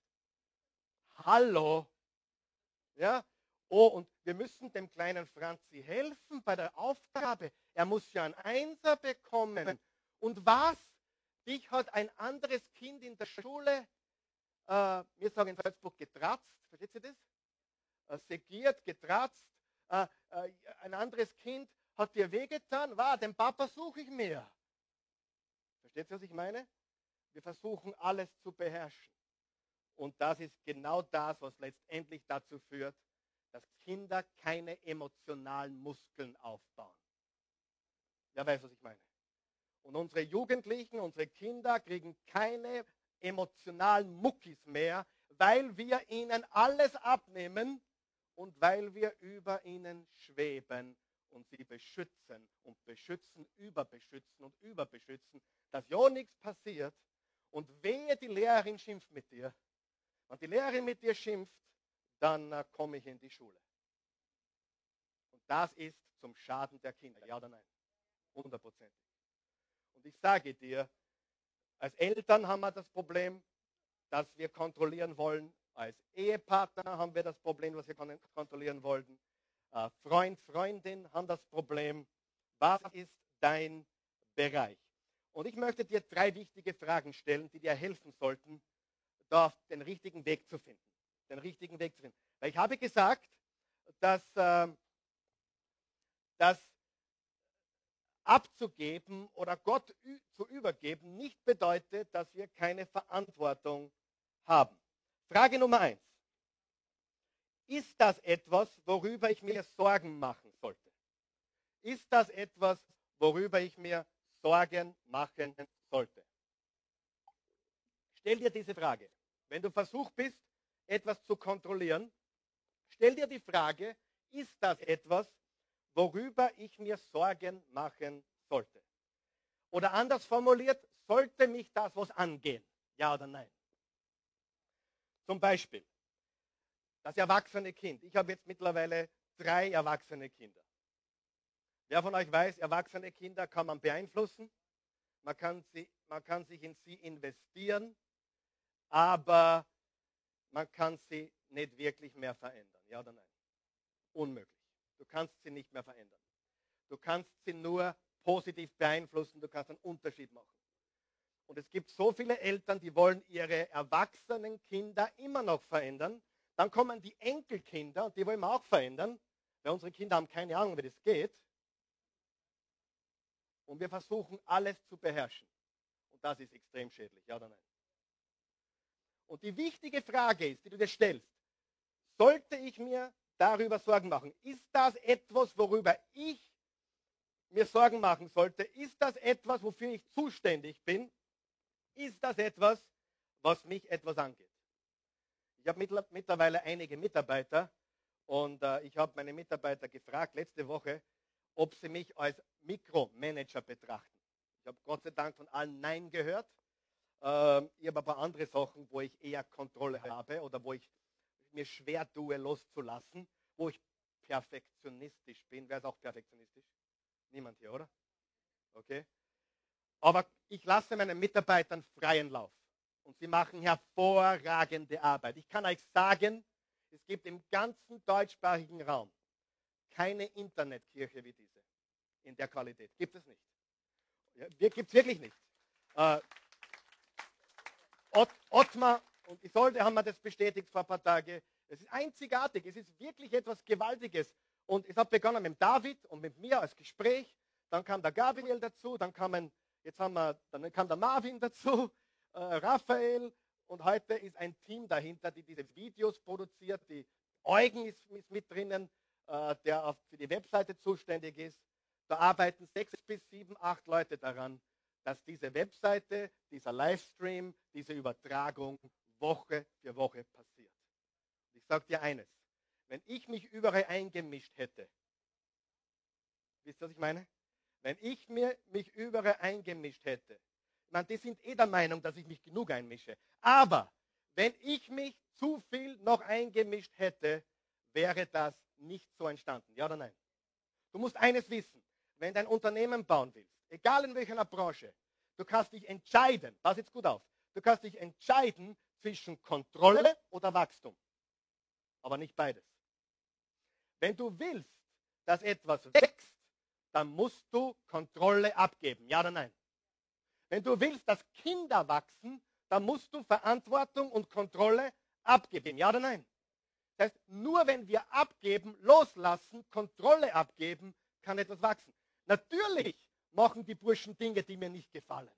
Hallo. Ja? Oh, und wir müssen dem kleinen Franzi helfen bei der Aufgabe. Er muss ja ein Einser bekommen. Und was? Dich hat ein anderes Kind in der Schule, äh, wir sagen in Salzburg getratzt, versteht ihr das? Äh, segiert, getratzt. Äh, äh, ein anderes Kind hat dir wehgetan, war, den Papa suche ich mir. Versteht ihr, was ich meine? Wir versuchen alles zu beherrschen. Und das ist genau das, was letztendlich dazu führt, dass Kinder keine emotionalen Muskeln aufbauen. Wer weiß, was ich meine? Und unsere Jugendlichen, unsere Kinder kriegen keine emotionalen Muckis mehr, weil wir ihnen alles abnehmen und weil wir über ihnen schweben und sie beschützen und beschützen, überbeschützen und überbeschützen, dass ja nichts passiert und wehe die Lehrerin schimpft mit dir, wenn die Lehrerin mit dir schimpft, dann äh, komme ich in die Schule. Und das ist zum Schaden der Kinder. Ja oder nein? Hundertprozentig. Und ich sage dir, als Eltern haben wir das Problem, dass wir kontrollieren wollen. Als Ehepartner haben wir das Problem, was wir kontrollieren wollten. Äh, Freund, Freundin haben das Problem. Was ist dein Bereich? Und ich möchte dir drei wichtige Fragen stellen, die dir helfen sollten, da den richtigen Weg zu finden. Den richtigen Weg zu finden. Weil ich habe gesagt, dass, äh, dass abzugeben oder Gott zu übergeben nicht bedeutet, dass wir keine Verantwortung haben. Frage Nummer eins. Ist das etwas, worüber ich mir Sorgen machen sollte? Ist das etwas, worüber ich mir Sorgen machen sollte? Stell dir diese Frage. Wenn du versucht bist, etwas zu kontrollieren, stell dir die Frage, ist das etwas, worüber ich mir Sorgen machen sollte? Oder anders formuliert, sollte mich das was angehen? Ja oder nein? Zum Beispiel, das erwachsene Kind. Ich habe jetzt mittlerweile drei erwachsene Kinder. Wer von euch weiß, erwachsene Kinder kann man beeinflussen, man kann, sie, man kann sich in sie investieren, aber man kann sie nicht wirklich mehr verändern. Ja oder nein? Unmöglich. Du kannst sie nicht mehr verändern. Du kannst sie nur positiv beeinflussen, du kannst einen Unterschied machen. Und es gibt so viele Eltern, die wollen ihre erwachsenen Kinder immer noch verändern. Dann kommen die Enkelkinder und die wollen wir auch verändern, weil unsere Kinder haben keine Ahnung, wie das geht. Und wir versuchen alles zu beherrschen. Und das ist extrem schädlich, ja oder nein? Und die wichtige Frage ist, die du dir stellst, sollte ich mir darüber Sorgen machen? Ist das etwas, worüber ich mir Sorgen machen sollte? Ist das etwas, wofür ich zuständig bin? Ist das etwas, was mich etwas angeht? Ich habe mittlerweile einige Mitarbeiter und äh, ich habe meine Mitarbeiter gefragt letzte Woche, ob sie mich als Mikromanager betrachten. Ich habe Gott sei Dank von allen Nein gehört. Ähm, ich habe paar andere Sachen, wo ich eher Kontrolle habe oder wo ich mir schwer tue, loszulassen, wo ich perfektionistisch bin. Wer ist auch perfektionistisch? Niemand hier, oder? Okay. Aber ich lasse meinen Mitarbeitern freien Lauf. Und sie machen hervorragende Arbeit. Ich kann euch sagen, es gibt im ganzen deutschsprachigen Raum keine Internetkirche wie diese. In der Qualität. Gibt es nicht. Ja, Gibt es wirklich nicht. Äh, Ott, Ottmar und Isolde haben mir das bestätigt vor ein paar Tagen. Es ist einzigartig. Es ist wirklich etwas Gewaltiges. Und es hat begonnen mit David und mit mir als Gespräch. Dann kam der Gabriel dazu. Dann kamen, jetzt haben wir, dann kam der Marvin dazu, äh, Raphael. Und heute ist ein Team dahinter, die diese Videos produziert. Die Eugen ist, ist mit drinnen, äh, der auf, für die Webseite zuständig ist. Da arbeiten sechs bis sieben, acht Leute daran, dass diese Webseite, dieser Livestream, diese Übertragung Woche für Woche passiert. Ich sage dir eines, wenn ich mich überall eingemischt hätte, wisst ihr, was ich meine? Wenn ich mir, mich überall eingemischt hätte, ich meine, die sind eh der Meinung, dass ich mich genug einmische. Aber wenn ich mich zu viel noch eingemischt hätte, wäre das nicht so entstanden. Ja oder nein? Du musst eines wissen. Wenn du ein Unternehmen bauen willst, egal in welcher Branche, du kannst dich entscheiden, pass jetzt gut auf, du kannst dich entscheiden zwischen Kontrolle oder Wachstum. Aber nicht beides. Wenn du willst, dass etwas wächst, dann musst du Kontrolle abgeben. Ja oder nein? Wenn du willst, dass Kinder wachsen, dann musst du Verantwortung und Kontrolle abgeben. Ja oder nein? Das heißt, nur wenn wir abgeben, loslassen, Kontrolle abgeben, kann etwas wachsen. Natürlich machen die Burschen Dinge, die mir nicht gefallen.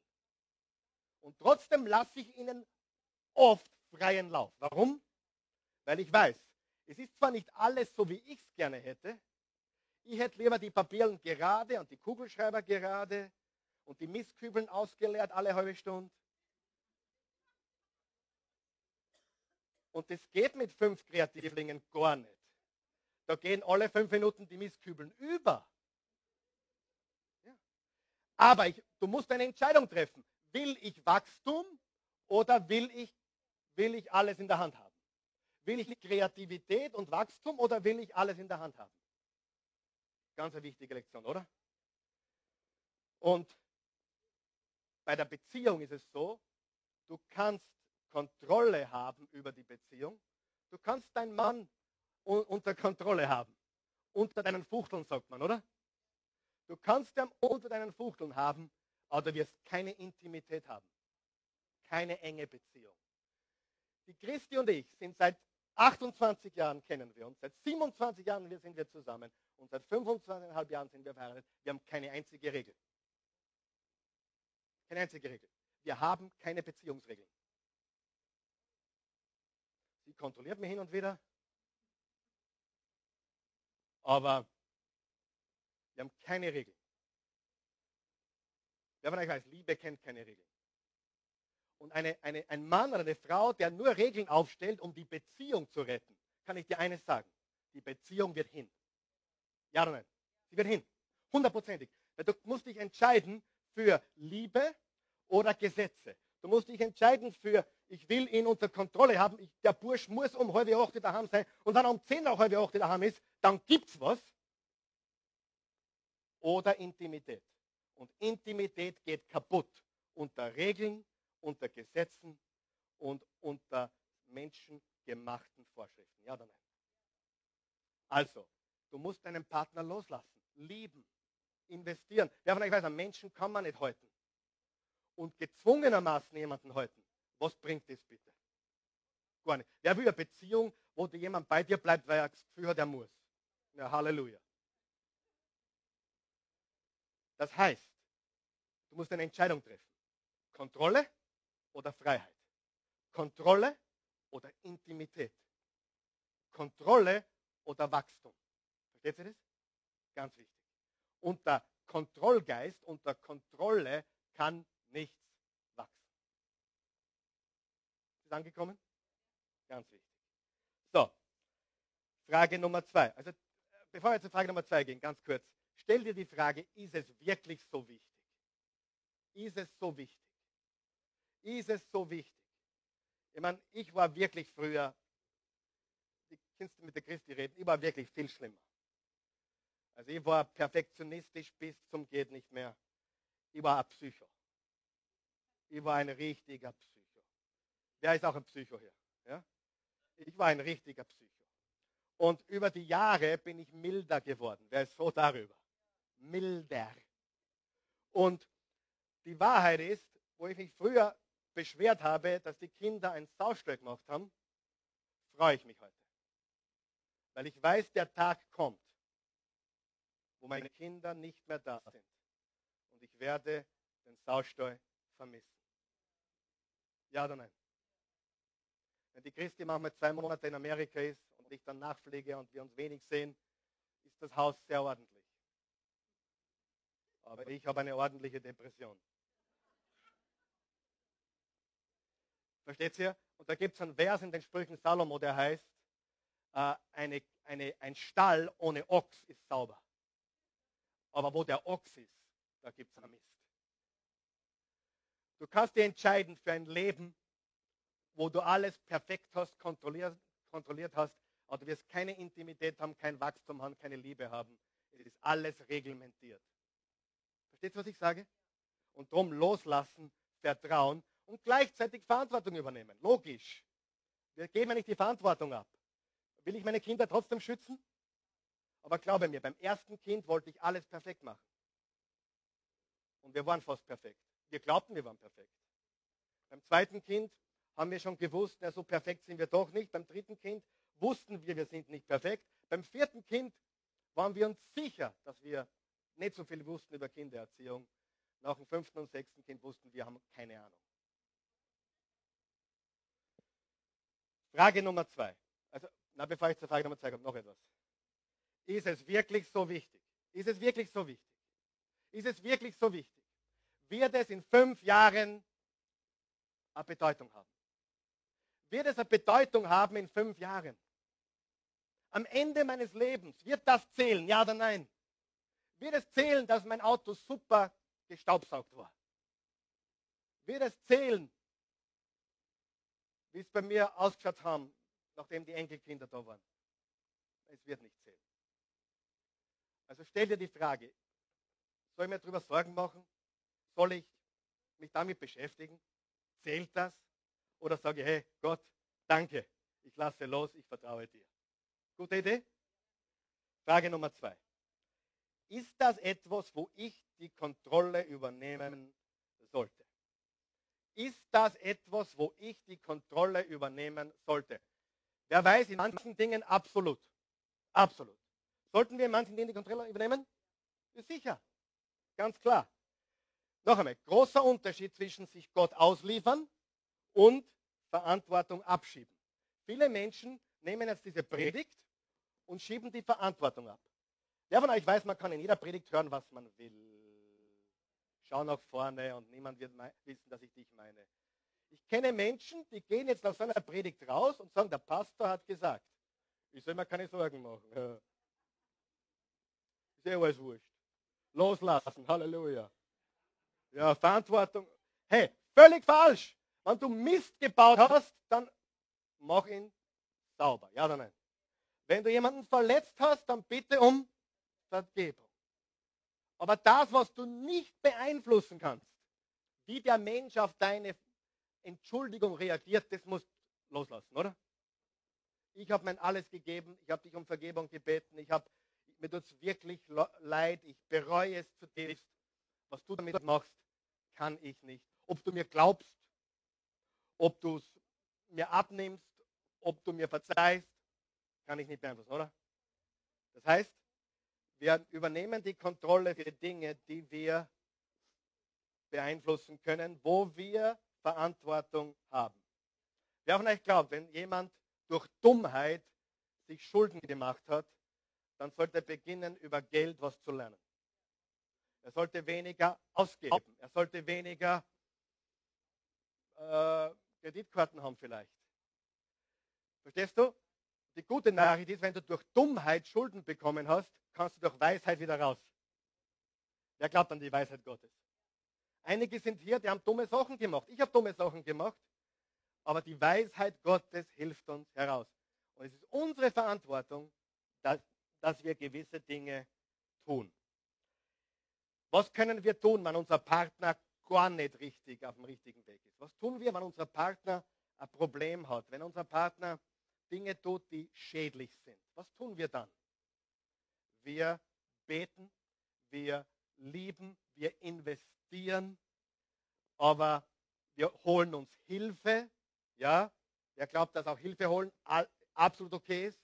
Und trotzdem lasse ich ihnen oft freien Lauf. Warum? Weil ich weiß, es ist zwar nicht alles so, wie ich es gerne hätte. Ich hätte lieber die Papieren gerade und die Kugelschreiber gerade und die Mistkübeln ausgeleert alle halbe Stunde. Und das geht mit fünf Kreativlingen gar nicht. Da gehen alle fünf Minuten die Mistkübeln über. Ja. Aber ich, du musst eine Entscheidung treffen. Will ich Wachstum oder will ich, will ich alles in der Hand haben? Will ich Kreativität und Wachstum oder will ich alles in der Hand haben? Ganz eine wichtige Lektion, oder? Und bei der Beziehung ist es so, du kannst Kontrolle haben über die Beziehung. Du kannst deinen Mann unter Kontrolle haben. Unter deinen Fuchteln, sagt man, oder? Du kannst ihn unter deinen Fuchteln haben, aber du wirst keine Intimität haben. Keine enge Beziehung. Die Christi und ich sind seit 28 Jahren kennen wir uns, seit 27 Jahren sind wir zusammen und seit 25,5 Jahren sind wir verheiratet. Wir haben keine einzige Regel. Keine einzige Regel. Wir haben keine Beziehungsregeln. Sie kontrolliert mich hin und wieder. Aber wir haben keine Regeln. Wer von euch weiß, Liebe kennt keine Regeln. Und eine, eine, ein Mann oder eine Frau, der nur Regeln aufstellt, um die Beziehung zu retten, kann ich dir eines sagen. Die Beziehung wird hin. Ja oder nein? Sie wird hin. Hundertprozentig. Du musst dich entscheiden für Liebe oder Gesetze. Du musst dich entscheiden für, ich will ihn unter Kontrolle haben. Ich, der Bursch muss um halbe acht daheim sein. Und wenn er um zehn nach halbe acht daheim ist, dann gibt es was. Oder Intimität. Und Intimität geht kaputt unter Regeln, unter Gesetzen und unter menschengemachten Vorschriften. Ja oder nein? Also, du musst deinen Partner loslassen, lieben, investieren. Wer von euch weiß, Menschen kann man nicht halten. Und gezwungenermaßen jemanden halten. Was bringt das bitte? Gar nicht. Wer will eine Beziehung, wo jemand bei dir bleibt, weil er das Gefühl hat, er muss? Ja, Halleluja. Das heißt, du musst eine Entscheidung treffen. Kontrolle oder Freiheit. Kontrolle oder Intimität. Kontrolle oder Wachstum. Versteht ihr das? Ganz wichtig. Unter Kontrollgeist, unter Kontrolle kann nichts wachsen. Ist das angekommen? Ganz wichtig. So, Frage Nummer zwei. Also, bevor wir zur Frage Nummer zwei gehen, ganz kurz. Stell dir die Frage, ist es wirklich so wichtig? Ist es so wichtig? Ist es so wichtig? Ich meine, ich war wirklich früher, die du mit der Christi reden, ich war wirklich viel schlimmer. Also ich war perfektionistisch bis zum geht nicht mehr. Ich war ein Psycho. Ich war ein richtiger Psycho. Wer ist auch ein Psycho hier? Ja? Ich war ein richtiger Psycho. Und über die Jahre bin ich milder geworden. Wer ist so darüber? Milder. Und die Wahrheit ist, wo ich mich früher beschwert habe, dass die Kinder ein Saustall gemacht haben, freue ich mich heute. Weil ich weiß, der Tag kommt, wo meine Kinder nicht mehr da sind. Und ich werde den Saustall vermissen. Ja oder nein? Wenn die Christi manchmal zwei Monate in Amerika ist und ich dann nachpflege und wir uns wenig sehen, ist das Haus sehr ordentlich. Aber ich habe eine ordentliche Depression. Versteht ihr? Und da gibt es einen Vers in den Sprüchen Salomo, der heißt, äh, eine, eine, ein Stall ohne Ochs ist sauber. Aber wo der Ochs ist, da gibt es Mist. Du kannst dich entscheiden für ein Leben, wo du alles perfekt hast, kontrolliert, kontrolliert hast, aber du wirst keine Intimität haben, kein Wachstum haben, keine Liebe haben. Es ist alles reglementiert. Versteht ihr, was ich sage? Und darum loslassen, vertrauen und gleichzeitig Verantwortung übernehmen. Logisch. Wir geben ja nicht die Verantwortung ab. Will ich meine Kinder trotzdem schützen? Aber glaube mir, beim ersten Kind wollte ich alles perfekt machen. Und wir waren fast perfekt. Wir glaubten, wir waren perfekt. Beim zweiten Kind haben wir schon gewusst, na, so perfekt sind wir doch nicht. Beim dritten Kind wussten wir, wir sind nicht perfekt. Beim vierten Kind waren wir uns sicher, dass wir nicht so viel wussten über Kindererziehung. Nach dem fünften und sechsten Kind wussten wir, haben keine Ahnung. Frage Nummer zwei. Also, na, bevor ich zur Frage Nummer zwei komme, noch etwas. Ist es wirklich so wichtig? Ist es wirklich so wichtig? Ist es wirklich so wichtig? Wird es in fünf Jahren eine Bedeutung haben? Wird es eine Bedeutung haben in fünf Jahren? Am Ende meines Lebens, wird das zählen, ja oder nein? Wird es zählen, dass mein Auto super gestaubsaugt war? Wird es zählen, wie es bei mir ausgeschaut haben, nachdem die Enkelkinder da waren. Es wird nicht zählen. Also stell dir die Frage, soll ich mir darüber Sorgen machen? Soll ich mich damit beschäftigen? Zählt das? Oder sage hey Gott, danke, ich lasse los, ich vertraue dir. Gute Idee? Frage Nummer zwei. Ist das etwas, wo ich die Kontrolle übernehmen sollte? Ist das etwas, wo ich die Kontrolle übernehmen sollte? Wer weiß, in manchen Dingen absolut. Absolut. Sollten wir manchen Dingen die Kontrolle übernehmen? Sicher. Ganz klar. Noch einmal, großer Unterschied zwischen sich Gott ausliefern und Verantwortung abschieben. Viele Menschen nehmen jetzt diese Predigt und schieben die Verantwortung ab. Wer von euch weiß, man kann in jeder Predigt hören, was man will schau nach vorne und niemand wird wissen, dass ich dich meine. Ich kenne Menschen, die gehen jetzt nach so einer Predigt raus und sagen, der Pastor hat gesagt. Ich soll mir keine Sorgen machen. Ist eh alles wurscht. Loslassen, Halleluja. Ja, Verantwortung. Hey, völlig falsch. Wenn du Mist gebaut hast, dann mach ihn sauber. Ja oder nein? Wenn du jemanden verletzt hast, dann bitte um Vergebung. Aber das, was du nicht beeinflussen kannst, wie der Mensch auf deine Entschuldigung reagiert, das musst loslassen, oder? Ich habe mein alles gegeben, ich habe dich um Vergebung gebeten, ich habe mir tut es wirklich leid, ich bereue es zutiefst. Was du damit machst, kann ich nicht. Ob du mir glaubst, ob du es mir abnimmst, ob du mir verzeihst, kann ich nicht beeinflussen, oder? Das heißt, wir übernehmen die Kontrolle für Dinge, die wir beeinflussen können, wo wir Verantwortung haben. Wer von euch glaubt, wenn jemand durch Dummheit sich Schulden gemacht hat, dann sollte er beginnen, über Geld was zu lernen. Er sollte weniger ausgeben. Er sollte weniger äh, Kreditkarten haben vielleicht. Verstehst du? Die gute Nachricht ist, wenn du durch Dummheit Schulden bekommen hast, kannst du durch Weisheit wieder raus. Wer glaubt an die Weisheit Gottes? Einige sind hier, die haben dumme Sachen gemacht. Ich habe dumme Sachen gemacht, aber die Weisheit Gottes hilft uns heraus. Und es ist unsere Verantwortung, dass, dass wir gewisse Dinge tun. Was können wir tun, wenn unser Partner gar nicht richtig auf dem richtigen Weg ist? Was tun wir, wenn unser Partner ein Problem hat, wenn unser Partner Dinge tut, die schädlich sind? Was tun wir dann? Wir beten, wir lieben, wir investieren, aber wir holen uns Hilfe. Ja, wer glaubt, dass auch Hilfe holen absolut okay ist?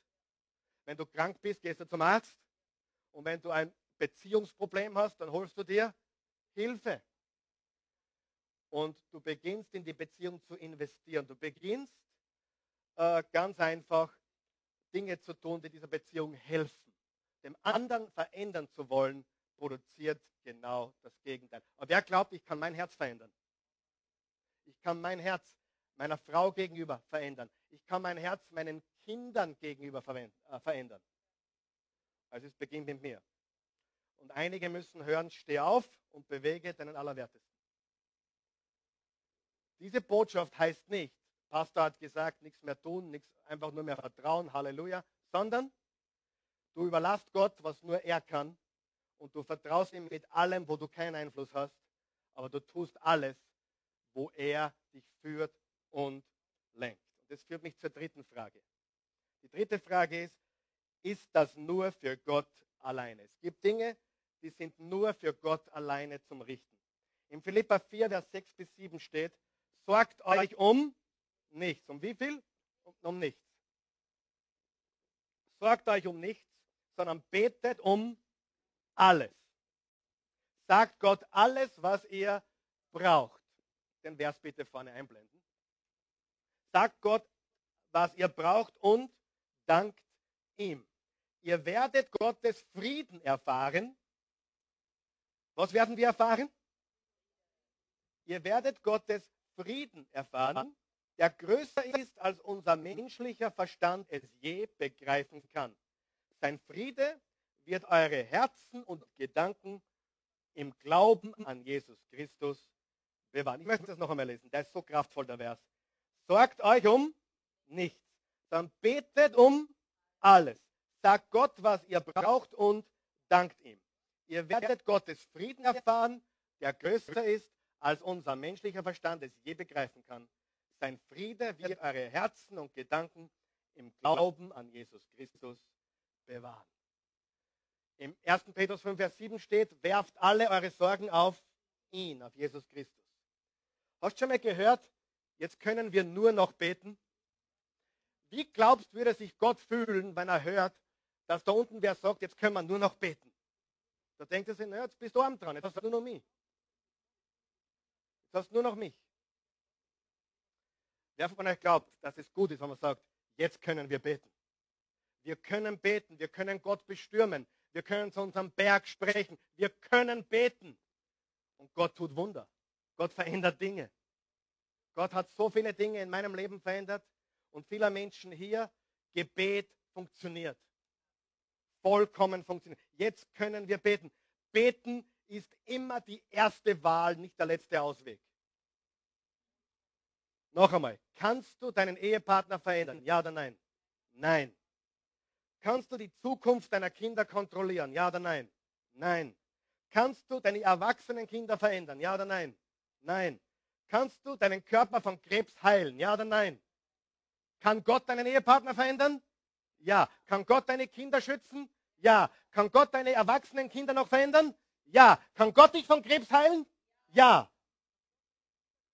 Wenn du krank bist, gehst du zum Arzt. Und wenn du ein Beziehungsproblem hast, dann holst du dir Hilfe und du beginnst in die Beziehung zu investieren. Du beginnst äh, ganz einfach Dinge zu tun, die dieser Beziehung helfen. Dem anderen verändern zu wollen, produziert genau das Gegenteil. Aber wer glaubt, ich kann mein Herz verändern? Ich kann mein Herz meiner Frau gegenüber verändern. Ich kann mein Herz meinen Kindern gegenüber äh, verändern. Also es beginnt mit mir. Und einige müssen hören, steh auf und bewege deinen Allerwertesten. Diese Botschaft heißt nicht, Pastor hat gesagt, nichts mehr tun, nichts, einfach nur mehr vertrauen, Halleluja, sondern du überlässt Gott, was nur er kann und du vertraust ihm mit allem, wo du keinen Einfluss hast, aber du tust alles, wo er dich führt und lenkt. Und das führt mich zur dritten Frage. Die dritte Frage ist, ist das nur für Gott alleine? Es gibt Dinge, die sind nur für Gott alleine zum Richten. In Philippa 4, Vers 6 bis 7 steht, sorgt euch um nichts. Um wie viel? Um, um nichts. Sorgt euch um nichts, sondern betet um alles. Sagt Gott alles, was ihr braucht. Den Vers bitte vorne einblenden. Sagt Gott, was ihr braucht und dankt ihm. Ihr werdet Gottes Frieden erfahren. Was werden wir erfahren? Ihr werdet Gottes Frieden erfahren, der größer ist, als unser menschlicher Verstand es je begreifen kann. Sein Friede wird eure Herzen und Gedanken im Glauben an Jesus Christus bewahren. Ich möchte das noch einmal lesen. Der ist so kraftvoll, der Vers. Sorgt euch um nichts, dann betet um alles. Sagt Gott, was ihr braucht und dankt ihm. Ihr werdet Gottes Frieden erfahren, der größer ist, als unser menschlicher Verstand es je begreifen kann. Sein Friede wird eure Herzen und Gedanken im Glauben an Jesus Christus bewahren. Im 1. Petrus 5, Vers 7 steht, werft alle eure Sorgen auf ihn, auf Jesus Christus. Hast du schon mal gehört, jetzt können wir nur noch beten? Wie glaubst du, würde sich Gott fühlen, wenn er hört, dass da unten wer sagt, jetzt können wir nur noch beten? Da denkt er sich, naja, jetzt bist du arm dran, jetzt hast du nur noch mich. Jetzt hast du nur noch mich. Wer von euch glaubt, dass es gut ist, wenn man sagt, jetzt können wir beten? Wir können beten, wir können Gott bestürmen, wir können zu unserem Berg sprechen, wir können beten. Und Gott tut Wunder. Gott verändert Dinge. Gott hat so viele Dinge in meinem Leben verändert und vieler Menschen hier. Gebet funktioniert. Vollkommen funktioniert. Jetzt können wir beten. Beten ist immer die erste Wahl, nicht der letzte Ausweg. Noch einmal, kannst du deinen Ehepartner verändern? Ja oder nein? Nein. Kannst du die Zukunft deiner Kinder kontrollieren? Ja oder nein? Nein. Kannst du deine erwachsenen Kinder verändern? Ja oder nein? Nein. Kannst du deinen Körper von Krebs heilen? Ja oder nein? Kann Gott deinen Ehepartner verändern? Ja. Kann Gott deine Kinder schützen? Ja. Kann Gott deine erwachsenen Kinder noch verändern? Ja. Kann Gott dich von Krebs heilen? Ja.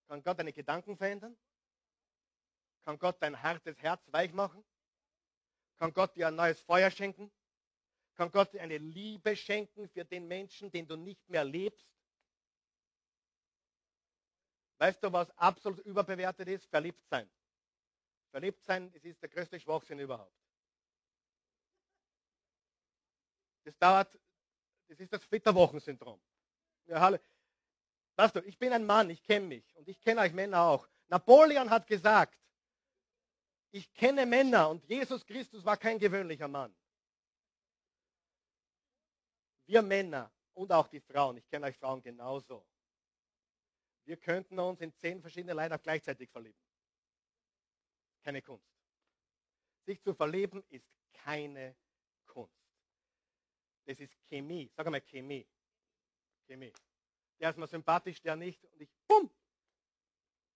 Kann Gott deine Gedanken verändern? Kann Gott dein hartes Herz weich machen? Kann Gott dir ein neues Feuer schenken? Kann Gott dir eine Liebe schenken für den Menschen, den du nicht mehr lebst? Weißt du, was absolut überbewertet ist? Verliebt sein. Verliebt sein, das ist der größte Schwachsinn überhaupt. Das dauert, das ist das Flitterwochensyndrom. Ja, weißt du, ich bin ein Mann, ich kenne mich und ich kenne euch Männer auch. Napoleon hat gesagt, ich kenne Männer und Jesus Christus war kein gewöhnlicher Mann. Wir Männer und auch die Frauen, ich kenne euch Frauen genauso. Wir könnten uns in zehn verschiedene Leute gleichzeitig verlieben. Keine Kunst. Sich zu verlieben ist keine Kunst. Das ist Chemie. Sag mal Chemie. Chemie. Der ist mir sympathisch, der nicht. Und ich, bumm.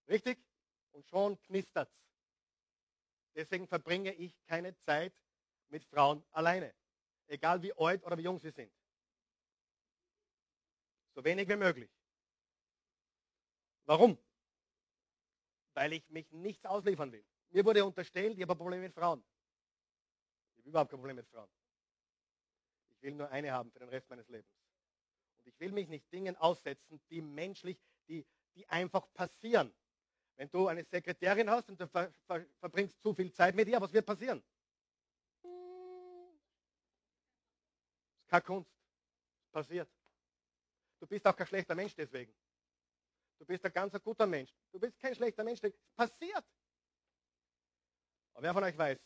Richtig? Und schon knistert's. Deswegen verbringe ich keine Zeit mit Frauen alleine. Egal wie alt oder wie jung sie sind. So wenig wie möglich. Warum? Weil ich mich nichts ausliefern will. Mir wurde unterstellt, ich habe ein Problem mit Frauen. Ich habe überhaupt kein Problem mit Frauen. Ich will nur eine haben für den Rest meines Lebens. Und ich will mich nicht Dingen aussetzen, die menschlich, die, die einfach passieren. Wenn du eine Sekretärin hast und du ver, ver, verbringst zu viel Zeit mit ihr, was wird passieren? Das ist keine Kunst. Passiert. Du bist auch kein schlechter Mensch deswegen. Du bist ein ganz guter Mensch. Du bist kein schlechter Mensch. Passiert. Aber wer von euch weiß,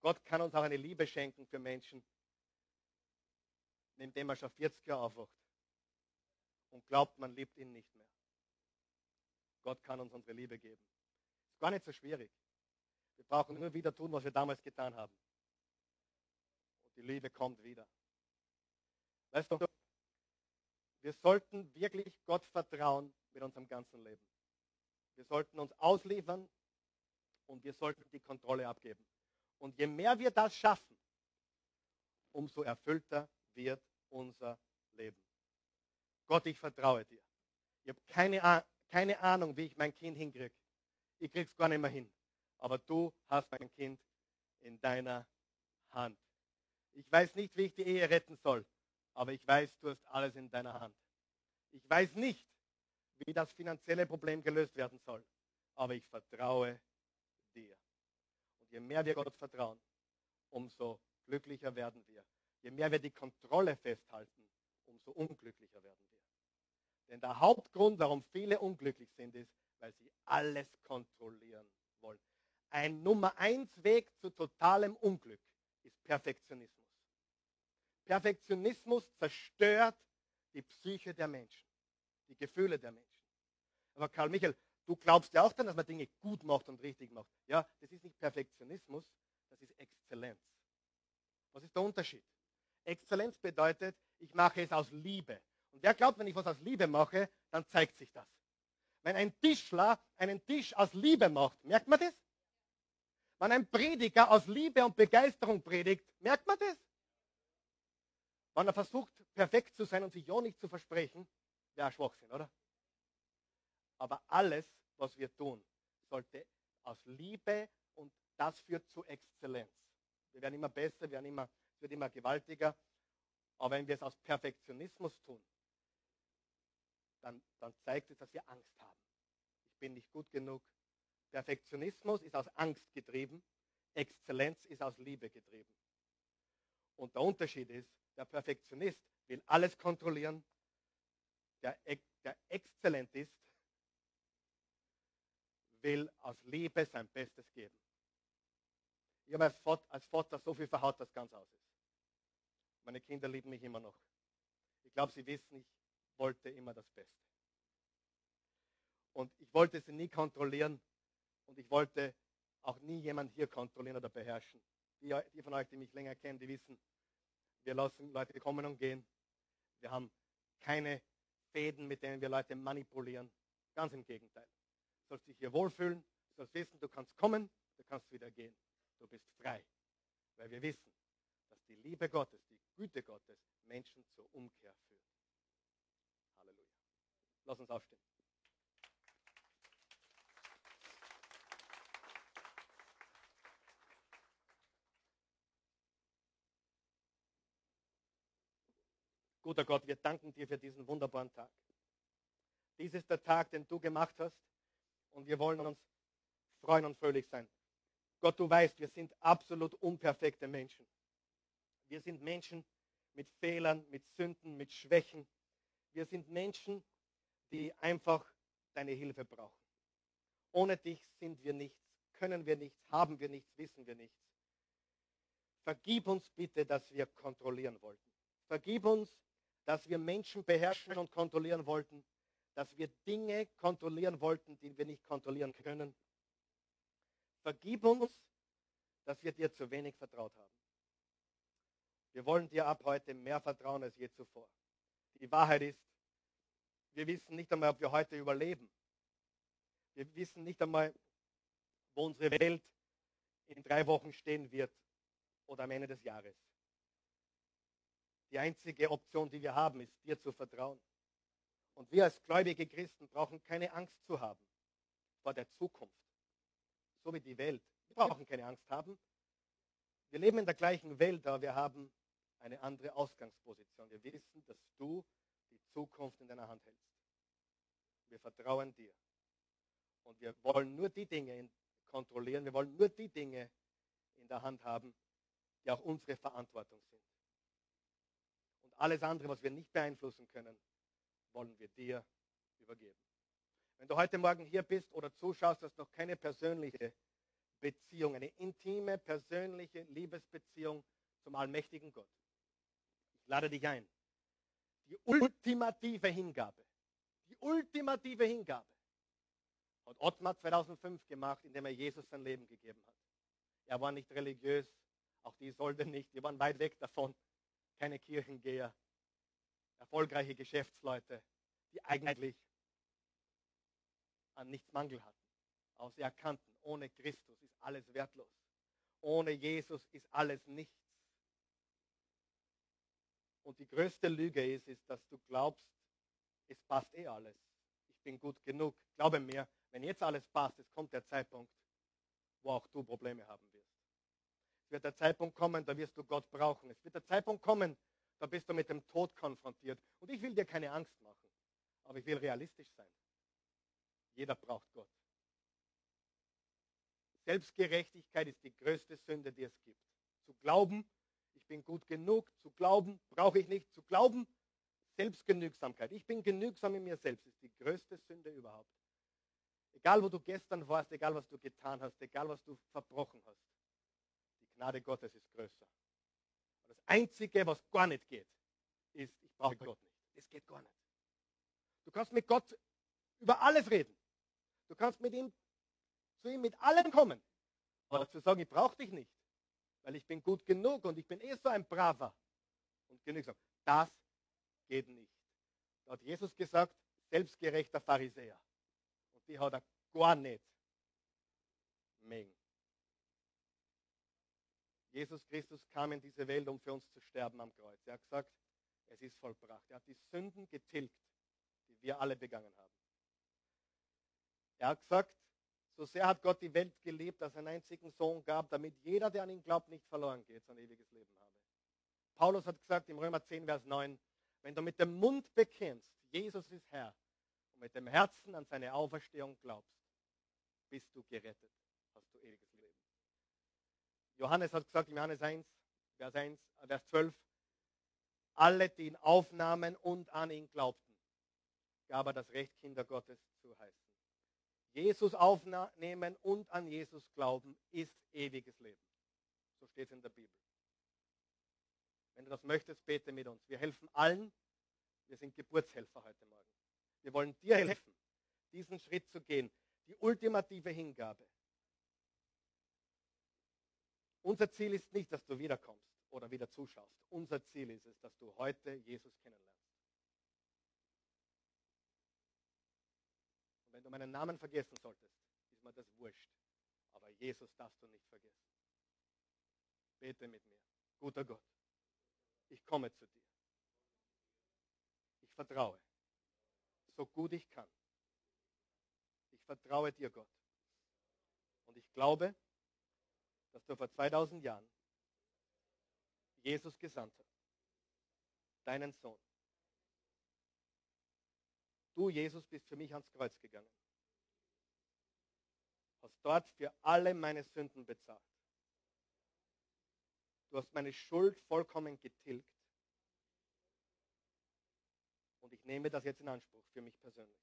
Gott kann uns auch eine Liebe schenken für Menschen, indem er schon 40 Jahre aufwacht und glaubt, man liebt ihn nicht mehr. Gott kann uns unsere Liebe geben. Ist gar nicht so schwierig. Wir brauchen nur wieder tun, was wir damals getan haben. Und die Liebe kommt wieder. Weißt du, wir sollten wirklich Gott vertrauen mit unserem ganzen Leben. Wir sollten uns ausliefern und wir sollten die Kontrolle abgeben. Und je mehr wir das schaffen, umso erfüllter wird unser Leben. Gott, ich vertraue dir. Ich habe keine keine Ahnung, wie ich mein Kind hinkriege. Ich krieg's gar nicht mehr hin. Aber du hast mein Kind in deiner Hand. Ich weiß nicht, wie ich die Ehe retten soll, aber ich weiß, du hast alles in deiner Hand. Ich weiß nicht, wie das finanzielle Problem gelöst werden soll, aber ich vertraue dir. Und je mehr wir Gott vertrauen, umso glücklicher werden wir. Je mehr wir die Kontrolle festhalten, umso unglücklicher werden wir. Denn der Hauptgrund, warum viele unglücklich sind, ist, weil sie alles kontrollieren wollen. Ein Nummer eins Weg zu totalem Unglück ist Perfektionismus. Perfektionismus zerstört die Psyche der Menschen, die Gefühle der Menschen. Aber Karl Michael, du glaubst ja auch dann, dass man Dinge gut macht und richtig macht. Ja, das ist nicht Perfektionismus, das ist Exzellenz. Was ist der Unterschied? Exzellenz bedeutet, ich mache es aus Liebe. Und wer glaubt, wenn ich was aus Liebe mache, dann zeigt sich das. Wenn ein Tischler einen Tisch aus Liebe macht, merkt man das? Wenn ein Prediger aus Liebe und Begeisterung predigt, merkt man das? Wenn er versucht, perfekt zu sein und sich ja nicht zu versprechen, wäre Schwachsinn, oder? Aber alles, was wir tun, sollte aus Liebe und das führt zu Exzellenz. Wir werden immer besser, wir werden immer, es wird immer gewaltiger. Aber wenn wir es aus Perfektionismus tun, dann, dann zeigt es, dass wir Angst haben. Ich bin nicht gut genug. Perfektionismus ist aus Angst getrieben. Exzellenz ist aus Liebe getrieben. Und der Unterschied ist, der Perfektionist will alles kontrollieren. Der, der exzellent ist, will aus Liebe sein Bestes geben. Ich habe als Vater, als Vater so viel verhaut, dass ganz aus ist. Meine Kinder lieben mich immer noch. Ich glaube, sie wissen, ich wollte immer das Beste. Und ich wollte sie nie kontrollieren und ich wollte auch nie jemand hier kontrollieren oder beherrschen. Die, die von euch, die mich länger kennen, die wissen, wir lassen Leute kommen und gehen. Wir haben keine Fäden, mit denen wir Leute manipulieren. Ganz im Gegenteil. Sollst dich hier wohlfühlen, sollst wissen, du kannst kommen, du kannst wieder gehen. Du bist frei. Weil wir wissen, dass die Liebe Gottes, die Güte Gottes Menschen zur Umkehr führt. Halleluja. Lass uns aufstehen. Guter Gott, wir danken dir für diesen wunderbaren Tag. Dies ist der Tag, den du gemacht hast und wir wollen uns freuen und fröhlich sein. Gott, du weißt, wir sind absolut unperfekte Menschen. Wir sind Menschen mit Fehlern, mit Sünden, mit Schwächen. Wir sind Menschen, die einfach deine Hilfe brauchen. Ohne dich sind wir nichts, können wir nichts, haben wir nichts, wissen wir nichts. Vergib uns bitte, dass wir kontrollieren wollten. Vergib uns, dass wir Menschen beherrschen und kontrollieren wollten, dass wir Dinge kontrollieren wollten, die wir nicht kontrollieren können. Vergib uns, dass wir dir zu wenig vertraut haben. Wir wollen dir ab heute mehr vertrauen als je zuvor. Die Wahrheit ist, wir wissen nicht einmal, ob wir heute überleben. Wir wissen nicht einmal, wo unsere Welt in drei Wochen stehen wird oder am Ende des Jahres. Die einzige Option, die wir haben, ist dir zu vertrauen. Und wir als gläubige Christen brauchen keine Angst zu haben vor der Zukunft. So wie die Welt. Wir brauchen keine Angst haben. Wir leben in der gleichen Welt, aber wir haben eine andere Ausgangsposition. Wir wissen, dass du die Zukunft in deiner Hand hältst. Wir vertrauen dir. Und wir wollen nur die Dinge kontrollieren, wir wollen nur die Dinge in der Hand haben, die auch unsere Verantwortung sind. Alles andere, was wir nicht beeinflussen können, wollen wir dir übergeben. Wenn du heute Morgen hier bist oder zuschaust, hast noch keine persönliche Beziehung, eine intime, persönliche Liebesbeziehung zum allmächtigen Gott. Ich lade dich ein. Die ultimative Hingabe, die ultimative Hingabe hat Ottmar 2005 gemacht, indem er Jesus sein Leben gegeben hat. Er war nicht religiös, auch die Solde nicht, die waren weit weg davon keine Kirchengeher, erfolgreiche Geschäftsleute, die eigentlich an nichts Mangel hatten. Aber sie erkannten, ohne Christus ist alles wertlos. Ohne Jesus ist alles nichts. Und die größte Lüge ist, ist, dass du glaubst, es passt eh alles. Ich bin gut genug. Glaube mir, wenn jetzt alles passt, es kommt der Zeitpunkt, wo auch du Probleme haben wirst. Es wird der Zeitpunkt kommen, da wirst du Gott brauchen. Es wird der Zeitpunkt kommen, da bist du mit dem Tod konfrontiert. Und ich will dir keine Angst machen, aber ich will realistisch sein. Jeder braucht Gott. Selbstgerechtigkeit ist die größte Sünde, die es gibt. Zu glauben, ich bin gut genug, zu glauben, brauche ich nicht, zu glauben, Selbstgenügsamkeit. Ich bin genügsam in mir selbst, ist die größte Sünde überhaupt. Egal, wo du gestern warst, egal, was du getan hast, egal, was du verbrochen hast. Gnade Gottes ist größer. Das Einzige, was gar nicht geht, ist, ich brauche Gott nicht. Es geht gar nicht. Du kannst mit Gott über alles reden. Du kannst mit ihm, zu ihm mit allem kommen. Aber zu sagen, ich brauche dich nicht, weil ich bin gut genug und ich bin eh so ein braver und genügsam. Das geht nicht. Da hat Jesus gesagt, selbstgerechter Pharisäer. Und die hat er gar nicht mengen. Jesus Christus kam in diese Welt, um für uns zu sterben am Kreuz. Er hat gesagt, es ist vollbracht. Er hat die Sünden getilgt, die wir alle begangen haben. Er hat gesagt, so sehr hat Gott die Welt geliebt, dass er einen einzigen Sohn gab, damit jeder, der an ihn glaubt, nicht verloren geht, sondern ewiges Leben habe. Paulus hat gesagt im Römer 10, Vers 9, wenn du mit dem Mund bekennst, Jesus ist Herr, und mit dem Herzen an seine Auferstehung glaubst, bist du gerettet, hast du ewiges Leben. Johannes hat gesagt im Johannes 1, Vers 1, Vers 12, alle, die ihn aufnahmen und an ihn glaubten, gab er das Recht, Kinder Gottes zu heißen. Jesus aufnehmen und an Jesus glauben ist ewiges Leben. So steht es in der Bibel. Wenn du das möchtest, bete mit uns. Wir helfen allen. Wir sind Geburtshelfer heute Morgen. Wir wollen dir helfen, diesen Schritt zu gehen. Die ultimative Hingabe. Unser Ziel ist nicht, dass du wiederkommst oder wieder zuschaust. Unser Ziel ist es, dass du heute Jesus kennenlernst. Und wenn du meinen Namen vergessen solltest, ist mir das wurscht. Aber Jesus darfst du nicht vergessen. Bete mit mir. Guter Gott, ich komme zu dir. Ich vertraue, so gut ich kann. Ich vertraue dir, Gott. Und ich glaube, dass du vor 2000 Jahren Jesus gesandt hast, deinen Sohn. Du, Jesus, bist für mich ans Kreuz gegangen. Hast dort für alle meine Sünden bezahlt. Du hast meine Schuld vollkommen getilgt. Und ich nehme das jetzt in Anspruch für mich persönlich.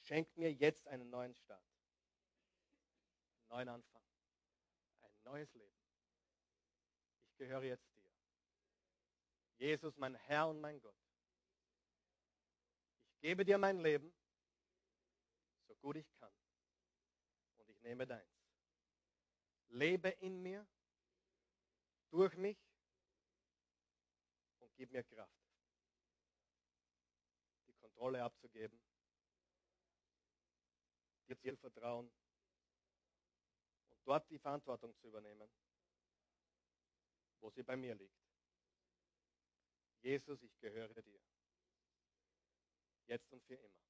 Schenk mir jetzt einen neuen Start, einen neuen Anfang, ein neues Leben. Ich gehöre jetzt dir. Jesus, mein Herr und mein Gott. Ich gebe dir mein Leben, so gut ich kann. Und ich nehme deins. Lebe in mir, durch mich und gib mir Kraft, die Kontrolle abzugeben, dir zu vertrauen dort die Verantwortung zu übernehmen, wo sie bei mir liegt. Jesus, ich gehöre dir. Jetzt und für immer.